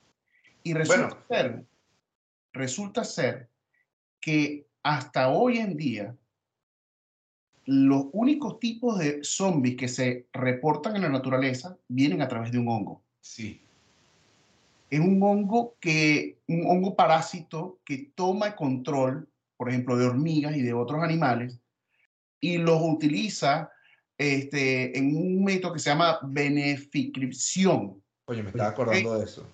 Y resulta ser resulta ser que hasta hoy en día los únicos tipos de zombies que se reportan en la naturaleza vienen a través de un hongo. Sí. Es un hongo que, un hongo parásito que toma el control, por ejemplo, de hormigas y de otros animales y los utiliza este, en un método que se llama beneficripción. Oye, me estaba acordando de eso.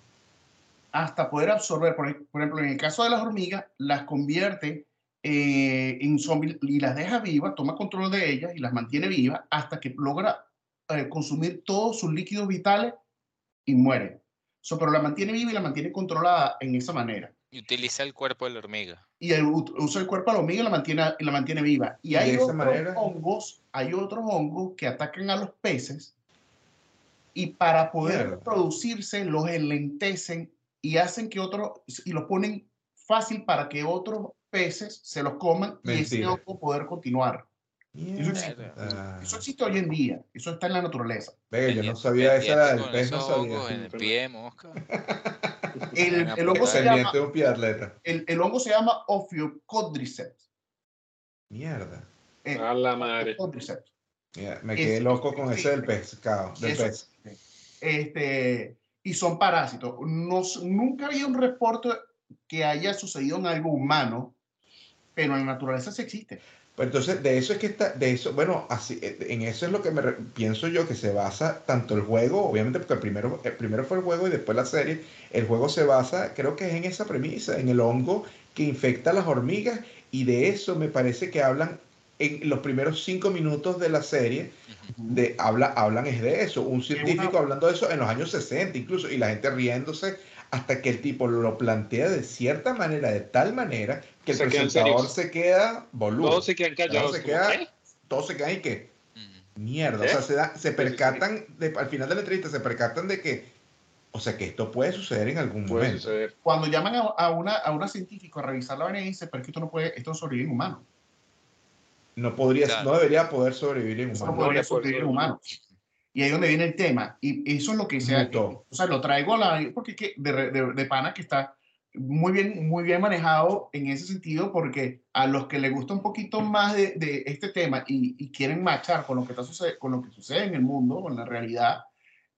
Hasta poder absorber, por, ej- por ejemplo, en el caso de las hormigas, las convierte eh, en zombies y las deja vivas, toma control de ellas y las mantiene vivas hasta que logra eh, consumir todos sus líquidos vitales y muere. So, pero la mantiene viva y la mantiene controlada en esa manera. Y utiliza el cuerpo de la hormiga. Y el, usa el cuerpo de la hormiga y la mantiene, y la mantiene viva. Y Y hay otros manera- hongos, hay otros hongos que atacan a los peces y para poder Mierda. producirse los enlentecen y hacen que otros, y los ponen fácil para que otros peces se los coman y ese Mentira. hongo poder continuar. Eso existe. Mierda. Eso existe hoy en día, eso está en la naturaleza. Ve, yo no sabía esa pendiente del con pez, no sabía. en el pie, mosca. El, el hongo se llama, el, el hongo se llama Ophiocodriceps. Mierda. Eh, A la madre. Ophiocodriceps. Me Es- quedé loco con ese del pescado. Del Eso pez. este, y son parásitos. No s- nunca había un reporte que haya sucedido en algo humano, pero en la naturaleza sí existe. Pues entonces, de eso es que está, de eso, bueno, así, eh, en eso es lo que me pienso yo que se basa tanto el juego, obviamente porque el primero, el primero fue el juego y después la serie. El juego se basa, creo que es en esa premisa, en el hongo que infecta a las hormigas, y de eso me parece que hablan en los primeros cinco minutos de la serie, de, habla, hablan es de eso, un científico una- hablando de eso en los años 60 incluso, y la gente riéndose hasta que el tipo lo plantea de cierta manera, de tal manera, que el Se quedan presentador se queda boludo. Todos se quedan callados. se como, queda- ¿qué? Todos se quedan y que, mierda, ¿Eh? o sea, se, da- se percatan, de- al final de la entrevista se percatan de que, o sea, que esto puede suceder en algún Puede momento. suceder. Cuando llaman a, a una, a una científica a revisar la vaina y dice, pero es que esto no puede, esto no sobrevive en humanos. No podría, Claro. no debería poder sobrevivir en Eso no podría sobrevivir en humanos. Y ahí es donde viene el tema. Y eso es lo que se ha. O sea, lo traigo a la. Porque de, de, de pana que está muy bien, muy bien manejado en ese sentido, porque a los que les gusta un poquito más de, de este tema y, y quieren marchar con lo, que está sucede, con lo que sucede en el mundo, con la realidad,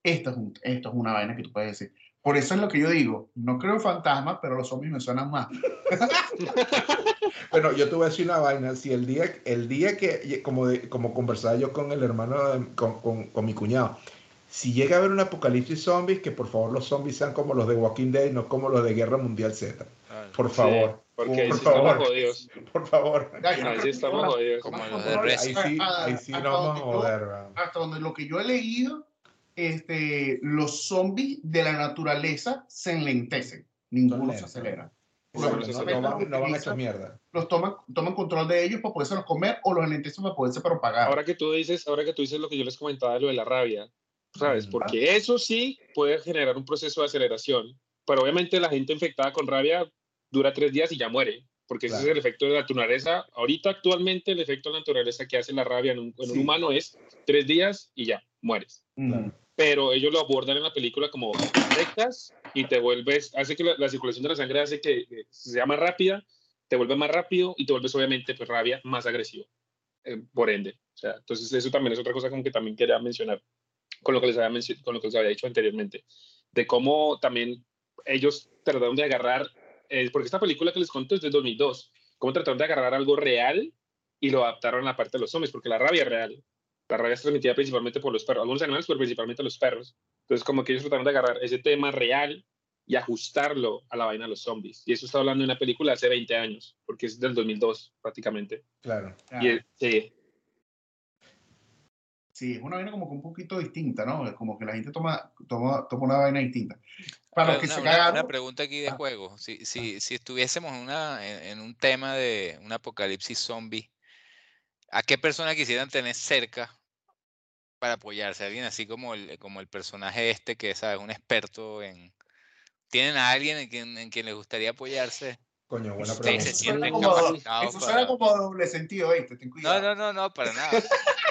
esto es, un- esto es una vaina que tú puedes decir. Por eso es lo que yo digo. No creo en fantasmas, pero los zombies me suenan más. Bueno, yo te voy a decir una vaina. Si el día, el día que, como, de- como conversaba yo con el hermano, de- con, con, con mi cuñado, si llega a haber un apocalipsis zombies, que por favor los zombies sean como los de Walking Dead, no como los de Guerra Mundial Z. Por favor, Sí, porque ahí por sí estamos favor. jodidos. por favor. No Ahí sí estamos jodidos. Como los de. Ahí sí, hasta- ahí sí hasta nos vamos a yo- joder. hasta donde lo que yo he leído, este, los zombies de la naturaleza se enlentecen, ninguno se acelera. No, van, zombies no van a echar utilizan- mierda. los toman, toman control de ellos para poderse los comer o los enlentecen para poderse propagar. Ahora que tú dices, ahora que tú dices lo que yo les comentaba de lo de la rabia, ¿sabes? Porque eso sí puede generar un proceso de aceleración, pero obviamente la gente infectada con rabia dura tres días y ya muere, porque ese Claro. es el efecto de la naturaleza. Ahorita actualmente el efecto de la naturaleza que hace la rabia en un, en un Sí. humano es tres días y ya, mueres. Mm. Pero ellos lo abordan en la película como rectas y te vuelves, hace que la, la circulación de la sangre hace que eh, sea más rápida, te vuelve más rápido y te vuelves obviamente pues rabia más agresivo, eh, por ende. O sea, entonces eso también es otra cosa como que también quería mencionar con lo que les había, con lo que les había dicho anteriormente, de cómo también ellos trataron de agarrar, eh, porque esta película que les conté es de 2002, cómo trataron de agarrar algo real y lo adaptaron a la parte de los zombies, porque la rabia es real. La rabia es transmitida principalmente por los perros, algunos animales, pero principalmente los perros. Entonces, como que ellos trataron de agarrar ese tema real y ajustarlo a la vaina de los zombies. Y eso está hablando de una película de hace 20 años, porque es del 2002 prácticamente. Claro. Ah, Y es- sí, sí, es una vaina como que un poquito distinta, ¿no? Es Como que la gente toma, toma, toma una vaina distinta. Para los que una, se cagaron, una pregunta aquí de Ah. juego. Si, si, si estuviésemos en, una, en, en un tema de un apocalipsis zombie, ¿a qué persona quisieran tener cerca para apoyarse? Alguien así como el, como el personaje este que ¿sabes? un experto en... ¿Tienen a alguien en quien, en quien les gustaría apoyarse? Coño, buena pregunta. se eso sienten suena como, capacitados eso para- suena como doble sentido, ¿viste? Ten No, cuidado. no, no, no, para nada.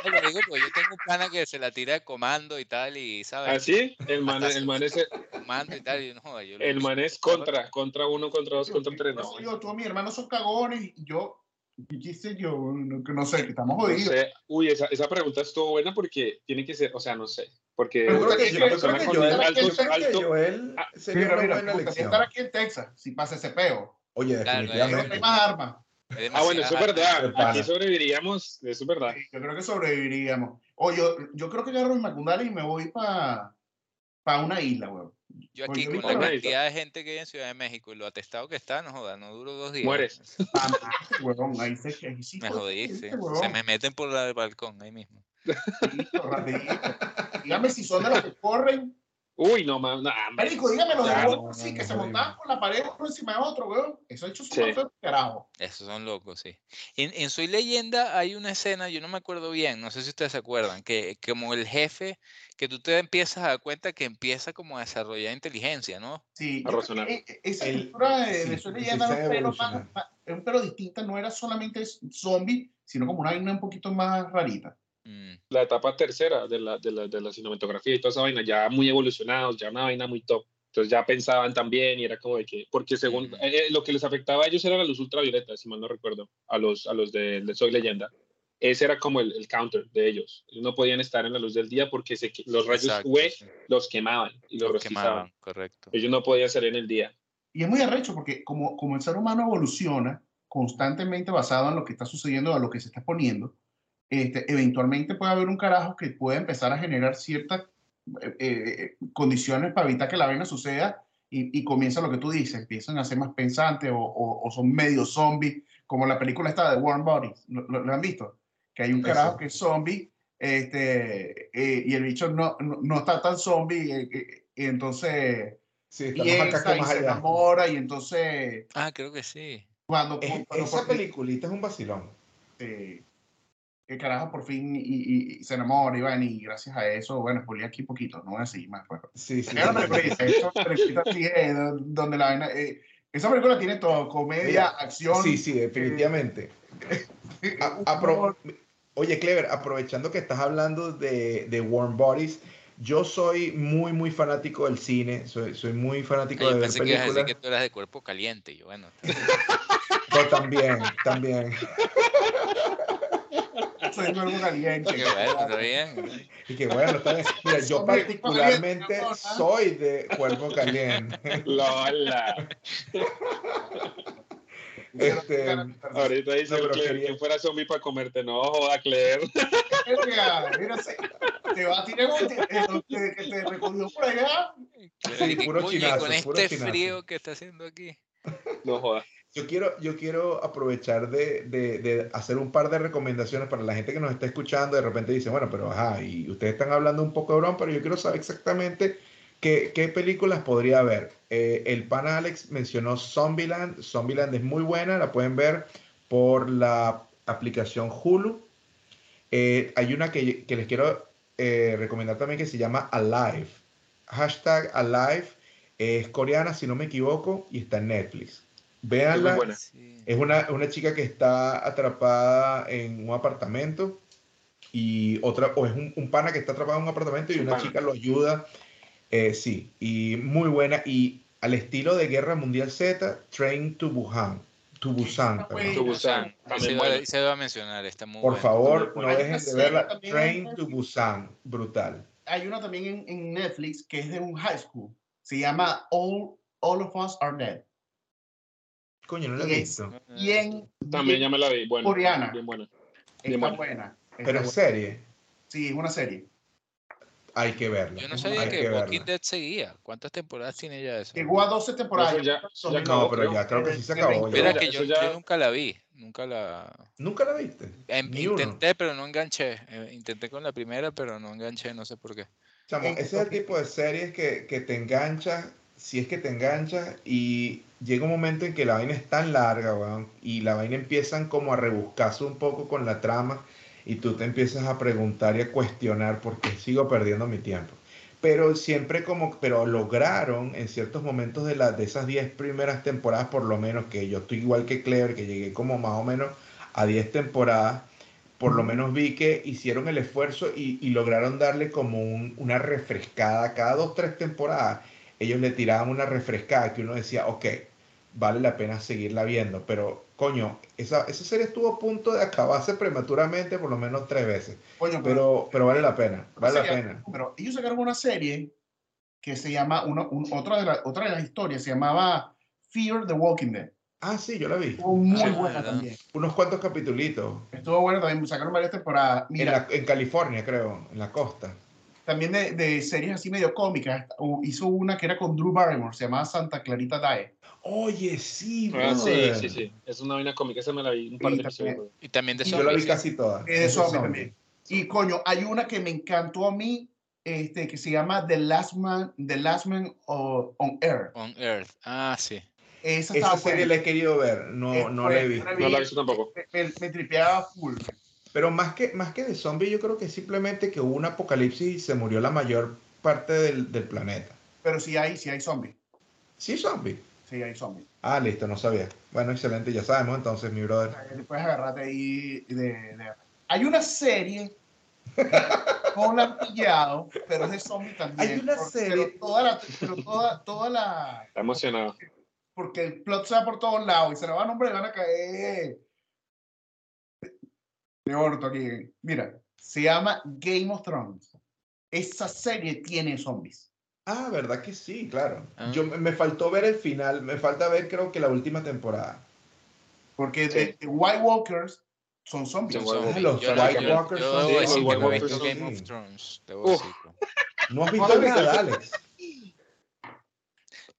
No, lo digo porque yo tengo un pana que se la tira de comando y tal, y ¿sabes? así, el man, el man ese, fumando y tal. Y no, yo El man es contra, contra uno, contra dos, contra tres. No, No, yo, tú, mi hermano son cagones y yo, ¿y qué sé yo? No, que no sé, que estamos no jodidos. sé. Uy, esa, esa pregunta estuvo buena porque tiene que ser, o sea, no sé. Porque Yo creo que, yo que- creo persona que Joel, alto- yo creo que Joel sería Mira, una mira, buena elección. estar aquí en Texas, si pasa ese peo. Oye, Claro, No hay definitivamente. más armas. Ah, bueno, eso es verdad. Aquí sobreviviríamos, eso es verdad. Sí, Yo creo que sobreviviríamos. O yo, yo creo que agarro mis macundales y me voy para una isla, weón. Yo aquí con la cantidad de gente que hay en Ciudad de México y lo atestado que está, no joda, no duro dos días. Mueres. Ahí se, sí, Me weón. Se me meten por la- el balcón ahí mismo. Dígame si son de los que corren. Uy, no, man, no. Marico, dígame los de Ya, los no, así no, que no, se no, montaban con la pared uno encima de otro, weón. Eso ha hecho su Sí. carajo. Esos son locos, sí. En, en Soy Leyenda hay una escena, yo no me acuerdo bien, no sé si ustedes se acuerdan, que como el jefe, que tú te empiezas a dar cuenta que empieza como a desarrollar inteligencia, ¿no? Sí, A razonar. que, eh, esa cultura de, sí, de Soy sí, Leyenda sí, era un pelo distinta, no era solamente zombie, sino como una vaina un poquito más rarita. Mm, La etapa tercera de la, de la, de la cinematografía y toda esa vaina, ya muy evolucionados, ya una vaina muy top. Entonces ya pensaban también y era como de que, porque según Ujú. eh, lo que les afectaba a ellos era la luz ultravioleta, si mal no recuerdo, a los, a los de, de Soy Leyenda. Ese era como el, el counter de ellos. Ellos no podían estar en la luz del día porque se, los rayos exacto, UV sí. los quemaban y los, Los quemaban, correcto. Ellos no podían salir en el día. Y es muy arrecho porque como, como el ser humano evoluciona constantemente basado en lo que está sucediendo, a lo que se está poniendo, este, eventualmente puede haber un carajo que puede empezar a generar ciertas eh, eh, condiciones para evitar que la vaina suceda y, y comienza lo que tú dices, empiezan a ser más pensantes o, o- o son medio zombies, como la película esta de Warm Bodies, ¿lo, lo- lo han visto? Que hay un carajo que es zombie este, eh, y el bicho no, no, no está tan zombie eh, eh, y entonces Sí, piensa que y más se allá. enamora y entonces Ah, creo que sí. cuando, Es- cuando esa por fin, peliculita es un vacilón. eh, el carajo por fin y, y- y se enamora y, bueno, y gracias a eso, bueno, spoilé aquí poquito, no voy a seguir más. Pues. Sí, sí. Así, eh, do- donde la vaina, eh, esa película tiene todo, comedia, Mira, acción. Sí, sí, definitivamente. eh, A- apro- Oye, Clever, aprovechando que estás hablando de, de Warm Bodies, yo soy muy, muy fanático del cine, soy, soy muy fanático Yo de ver pensé que ibas a decir películas. que tú eras de cuerpo caliente. Yo, bueno, Yo también, también. soy nuevo caliente. qué bueno, está bien. Y que bueno, está bien. Mira, yo particularmente soy de cuerpo caliente. Lola. Este, Ahorita dice No, pero Claire, quería- que fuera zombie para comerte. No, joda, Claire. Mira, mira, se- te va a tirar un- eh, que te recogió por allá. Y que, puro chinazo, con este chinazo. frío que está haciendo aquí. No joda. Yo quiero, yo quiero aprovechar de, de- hacer un par de recomendaciones para la gente que nos está escuchando. De repente dice, bueno, pero ajá, y ustedes están hablando un poco de broma, pero yo quiero saber exactamente qué, qué películas podría ver. Eh, el pan Alex mencionó Zombieland. Zombieland es muy buena, la pueden ver por la aplicación Hulu. Eh, hay una que, que les quiero eh, recomendar también que se llama Alive. Hashtag Alive. Es coreana, si no me equivoco, y está en Netflix. Véanla. buena. Sí. Es una, una chica que está atrapada en un apartamento y otra, o es un, un pana que está atrapado en un apartamento y Un una pana. chica lo ayuda. Eh, sí, y muy buena. Y al estilo de Guerra Mundial Z, Train to Busan. To Busan, fue- To Busan, Se también iba, buena. se a mencionar, está muy Por bueno. favor, muy no dejen de verla. también Train to. Busan. Brutal. Hay una también en, en Netflix que es de un high school. Se llama All, All of Us Are Dead. Coño, no la he visto. Bien, También ya me la vi. Bueno, Coreana. Bien buena. está bien buena. buena. está Pero buena. es serie. Sí, es una serie. Hay que verla. Yo no Hay sabía que, que Walking. Dead seguía. ¿Cuántas temporadas tiene ya eso? Llegó a 12 temporadas. Eso ya- ya No, pero ya creo que sí se acabó. Mira que yo, ya- yo nunca la vi. Nunca la... ¿Nunca la viste? em- Ni uno. intenté, pero no enganché. Eh, intenté con la primera, pero no enganché, no sé por qué. Chamo, En- ese es el tipo de series que, que te engancha, si es que te engancha, y llega un momento en que la vaina es tan larga, weón, y la vaina empiezan como a rebuscarse un poco con la trama, y tú te empiezas a preguntar y a cuestionar por qué sigo perdiendo mi tiempo. Pero siempre como, pero lograron en ciertos momentos de, la, de esas 10 primeras temporadas, por lo menos, que yo estoy igual que Clever, que llegué como más o menos a 10 temporadas, por lo menos vi que hicieron el esfuerzo y, lograron darle como un- una refrescada cada dos, tres temporadas. ellos le tiraban una refrescada que uno decía, ok, vale la pena seguirla viendo, pero coño, esa, esa serie estuvo a punto de acabarse prematuramente por lo menos tres veces. Coño, Pero, pero vale la pena, vale la pena. Pero ellos sacaron una serie que se llama, una, un- otra, de la- otra de las historias se llamaba Fear the Walking Dead. Ah, sí, yo la vi. Estuvo muy Sí, buena ¿verdad? también. Unos cuantos capitulitos. Estuvo buena también, sacaron varias temporadas. En, Mira, la- en California, creo, en la costa. También de, de series así medio cómicas. Hizo una que era con Drew Barrymore, se llamaba Santa Clarita Diet. Oye, sí, Ah, sí, sí, sí. Es una vaina cómica, esa me la vi un par Sí, de también. episodios. Y también de Y Yo la vi zombies. casi toda. Eh, de Es de zombie zombie. también. Y coño, hay una que me encantó a mí, este, que se llama The Last Man, The Last Man on Air. On Earth. Ah, sí. Esa, Esa estaba serie la he querido ver, no, Eh, no la he visto. No la he visto tampoco. Me, me- me tripeaba full. Pero más que, más que de zombie, yo creo que simplemente que hubo un apocalipsis y se murió la mayor parte del, del planeta. Pero sí hay, sí hay zombies. Sí, zombie. Sí hay zombies. Ah, listo, no sabía. Bueno, excelente, ya sabemos entonces, mi brother. Puedes agarrarte ahí de, de- Hay una serie con pillado, pero es de zombies también. Hay una serie- Pero toda la, pero toda, toda la, Está emocionado. porque el plot se va por todos lados y se le van a nombre, le van a caer de orto aquí. Mira, se llama Game of Thrones. Esa serie tiene zombies. Ah, ¿verdad que sí? Claro. Ah. Yo me faltó ver el final, me falta ver creo que la última temporada. Porque Sí. de, de White Walkers son zombies. Son. Yo, no- White yo- Walkers yo son- debo sí, decir los que White no he Walkers visto son- Game sí. of Thrones. Debo Uf. decirlo. ¿No has visto nada. Alex?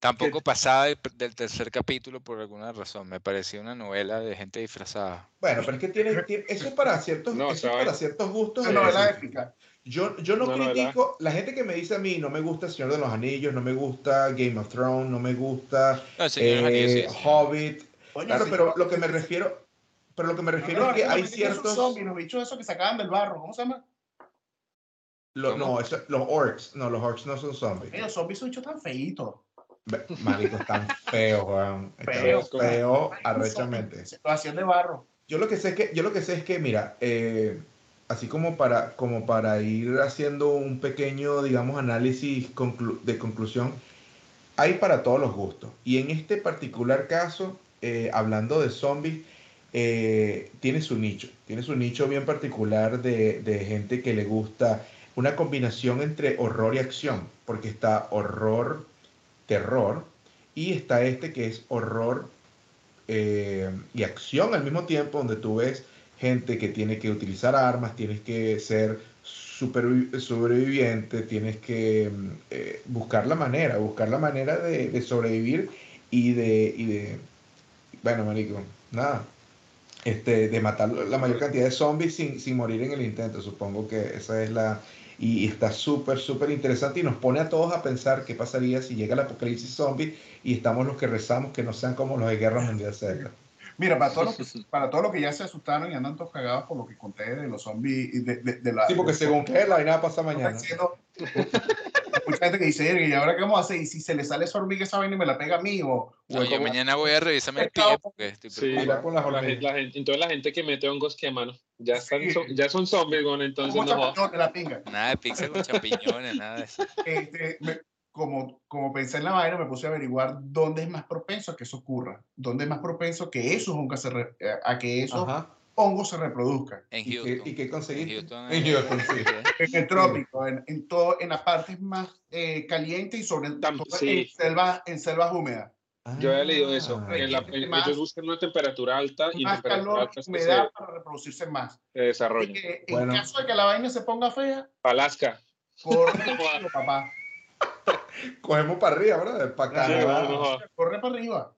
Tampoco pasaba del, del tercer capítulo por alguna razón. Me parecía una novela de gente disfrazada. Bueno, pero es que tiene, tiene- eso es para ciertos, No, eso para ciertos gustos. Es una novela específicos. épica. Yo, yo no critico, la gente que me dice a mí, no me gusta El Señor de los Anillos, no me gusta Game of Thrones, no me gusta No, el Señor de los Anillos, eh, sí, sí. Hobbit. Coño, Claro, sí, pero lo que me sí, sí, refiero, pero lo que me sí. refiero No, es que hay ciertos, zombies, los bichos esos que sacaban del barro, ¿cómo se llama? lo- no, eso- los orcs, no, los orcs no son zombies. Los zombies son bichos tan feitos. Marico, están feos, weón. Están Feos, arrechamente. hacían de barro. Yo lo que sé es que, yo lo que sé es que, mira, eh, así como para, como para ir haciendo un pequeño, digamos, análisis conclu- de conclusión, hay para todos los gustos. Y en este particular caso, eh, hablando de zombies, eh, tiene su nicho, tiene su nicho bien particular de, de gente que le gusta una combinación entre horror y acción, porque está horror, terror, y está este que es horror eh, y acción al mismo tiempo, donde tú ves gente que tiene que utilizar armas, tienes que ser sobreviviente, tienes que mm, eh, buscar la manera, buscar la manera de, sobrevivir y de, y de, bueno, marico, nada, este, de matar la mayor cantidad de zombies sin, sin morir en el intento, supongo que esa es la... Y, está súper, súper interesante y nos pone a todos a pensar qué pasaría si llega el apocalipsis zombie y estamos los que rezamos que no sean como los de Guerra Mundial Z. Mira, para todos los que, para todos los que ya se asustaron y andan todos cagados por lo que conté de los zombies y de, de, de la. Sí, porque según que la vaina pasa mañana. diciendo- Mucha gente que dice, "Ergue, ¿y ahora qué vamos a hacer? Y si se le sale esa hormiga esa vaina y me la pega a mí, o, o Oye, como- mañana voy a revisarme el pie porque estoy Sí, con las La gente, la gente- entonces la gente que mete hongos quema, ¿no? Ya, están, Sí. son- ya son zombies, bueno, entonces no la pinga. Nada de pizza con champiñones, nada de eso. Este, me- como, como pensé en la vaina, me puse a averiguar dónde es más propenso a que eso ocurra. Dónde es más propenso que esos hongos eh, a que esos Ajá. Hongos se reproduzcan. En ¿Y qué, Houston. y qué En conseguiste? Houston. En Houston, sí. En el trópico, en, en, todo, en las partes más eh, calientes y sobre todo sí. en, selvas, en selvas húmedas. Yo había leído eso. Ah. que la- Requiere ellos más- buscan una temperatura alta y Más calor, alta que se, humedad para reproducirse más. se Así desarrollan. que en Bueno. caso de que la vaina se ponga fea, Alaska. corre, papá. Cogemos para arriba, ¿verdad? Para Sí, no, no jodas. Corre para arriba.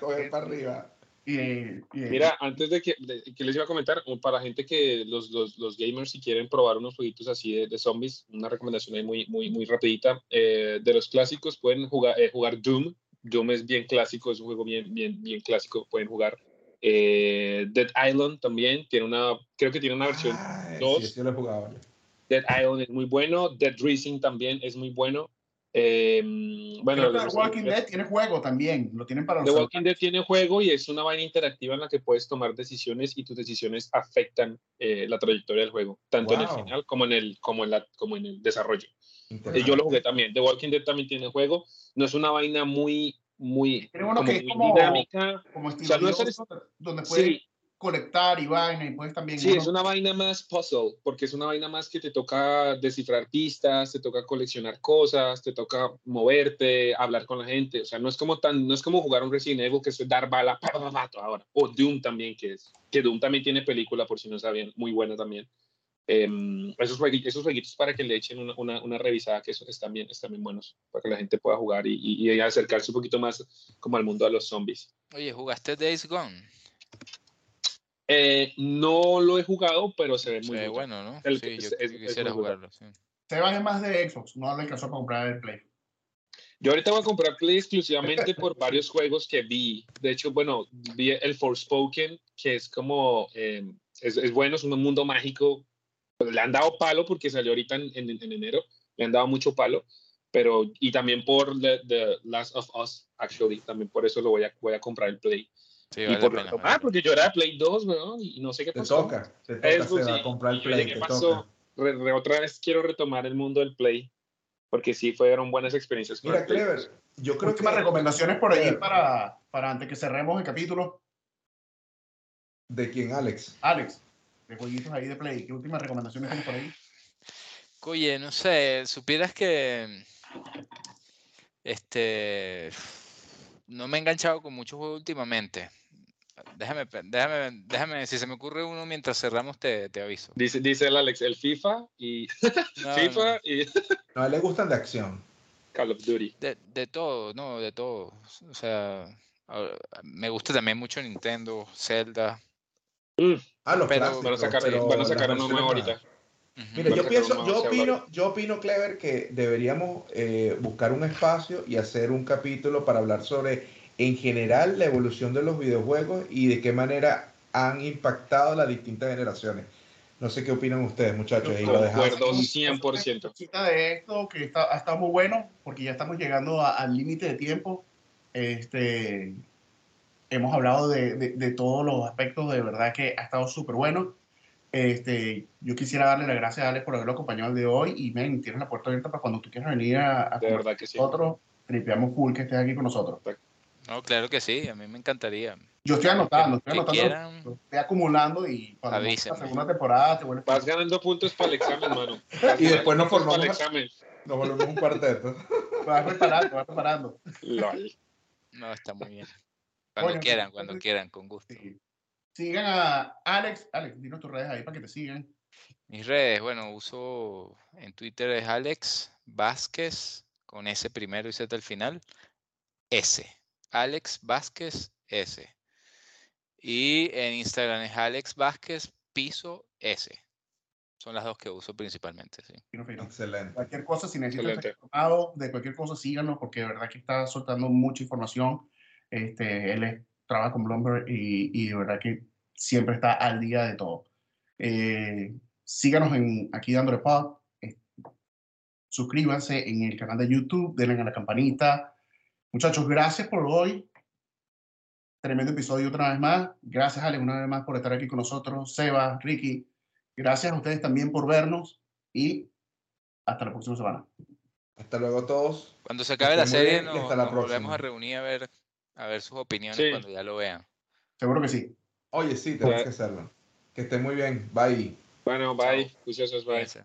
Coger para arriba. Y, y- Mira, antes de que, de- que les iba a comentar, para gente que los, los, los gamers si quieren probar unos jueguitos así de, de zombies, una recomendación ahí muy, muy, muy rapidita. Eh, de los clásicos pueden jugar, eh, jugar Doom. Doom es bien clásico, es un juego bien, bien, bien clásico, pueden jugar. Eh, Dead Island también tiene una, creo que tiene una versión. Ay, dos. Sí. Dead Island es muy bueno, Dead Rising también es muy bueno. Eh, bueno, The Walking Dead tiene juego también. Lo tienen para los The Walking Dead tiene juego y es una vaina interactiva en la que puedes tomar decisiones y tus decisiones afectan eh, la trayectoria del juego, tanto en el Wow. final como en el, como en la, como en el desarrollo. Eh, Yo lo jugué también. The Walking Dead también tiene juego. No es una vaina muy, muy, como que muy como- dinámica. Como O sea, no es donde puedes Sí, conectar y vaina y puedes también... sí, uno- es una vaina más puzzle, porque es una vaina más que te toca descifrar pistas, te toca coleccionar cosas, te toca moverte, hablar con la gente. O sea, no es como tan, no es como jugar un Resident Evil que es dar bala pa, pa, pa, ahora. O Doom también, que es, que Doom también tiene película, por si no sabían, muy buena también. Em, esos, juegui- esos jueguitos para que le echen una, una, una revisada, que eso están bien, están bien buenos, para que la gente pueda jugar y, y, y acercarse un poquito más como al mundo de los zombies. Oye, ¿jugaste Days Gone? Eh, no lo he jugado, pero se ve Se muy ve bueno. ¿no? El- sí, es- yo, es- es quisiera bueno. jugarlo, sí. Sebas es más de Xbox, no le alcanzó para comprar el Play. Yo ahorita voy a comprar Play exclusivamente por varios juegos que vi. De hecho, bueno, vi el Forspoken, que es como, eh, es, es bueno, es un mundo mágico. Le han dado palo porque salió ahorita en, en- en enero, le han dado mucho palo, pero, y también por The, The Last of Us, actually, también por eso lo voy a, voy a comprar el Play. Sí, y por pena, ah, vale. porque yo era de Play 2, weón, y no sé qué Te pasó. toca, te toca, Eso se va sí, a comprar el play, ¿qué te pasó? toca. Re- re- otra vez quiero retomar el mundo del Play, porque sí fueron buenas experiencias. Mira. Clever, yo creo Últimas que recomendaciones por ahí para, para antes que cerremos el capítulo. ¿De quién, Alex? Alex, de jueguitos ahí de Play, ¿qué últimas recomendaciones tienes por ahí? Oye, no sé, supieras que este no me he enganchado con muchos juegos últimamente. Déjame, déjame, déjame, si se me ocurre uno mientras cerramos te, te aviso. Dice, dice el Alex, el FIFA y No, FIFA no, y No, a él le gustan de acción. Call of Duty. de, de todo, no, de todo. O sea, a- me gusta también mucho Nintendo, Zelda. Ah, los Pero- clásicos, Van a sacar, pero van a sacar uno nuevo ahorita. Mira, yo pienso, yo opino, yo opino, Clever, que deberíamos eh, buscar un espacio y hacer un capítulo para hablar sobre, en general, la evolución de los videojuegos y de qué manera han impactado las distintas generaciones. No sé qué opinan ustedes, muchachos. y lo dejamos Concuerdo aquí. 100%. Cosita de esto que está, ha estado muy bueno porque ya estamos llegando a- al límite de tiempo. Este, hemos hablado de, de- de todos los aspectos, de verdad que ha estado súper bueno. Este, yo quisiera darle las gracias a Alex por haberlo acompañado el de hoy y men, tienes la puerta abierta para cuando tú quieras venir a, a De verdad que sí. nosotros. Tripeamos full que estés aquí con nosotros. No, claro que sí, a mí me encantaría. Yo estoy anotando, estoy anotando, quieran. estoy acumulando y cuando la segunda temporada te vuelves Vas ganando puntos para el examen, mano. Y después nos para formamos- examen. Nos volvemos un cuarteto. vas preparando, vas preparando. Lol. No, está muy bien. Cuando Bueno, quieran, cuando quieran, con gusto. Sí. Sigan a Alex. Alex, dinos tus redes ahí para que te sigan. Mis redes, bueno, uso en Twitter es Alex Vázquez, con S primero y Z al final. S. Alex Vázquez S. Y en Instagram es Alex Vázquez Piso S. Son las dos que uso principalmente, sí. Excelente. Cualquier cosa, si necesitan estar informado de cualquier cosa, síganos porque de verdad que está soltando mucha información. Este, él es- trabaja con Bloomberg y, y de verdad que siempre está al día de todo. Eh, síganos en, aquí dándole pop. eh, suscríbanse en el canal de YouTube, denle a la campanita. Muchachos, gracias por hoy. Tremendo episodio otra vez más. Gracias, Alex, una vez más por estar aquí con nosotros. Seba, Ricky, gracias a ustedes también por vernos y hasta la próxima semana. Hasta luego a todos. Cuando se acabe la estén serie, nos, hasta la nos volvemos a reunir a ver, a ver sus opiniones Sí. cuando ya lo vean. Seguro que sí. Oye, sí, tenemos que hacerlo. Que estén muy bien. Bye. Bueno, bye. Juiciosos, bye. Cuídense.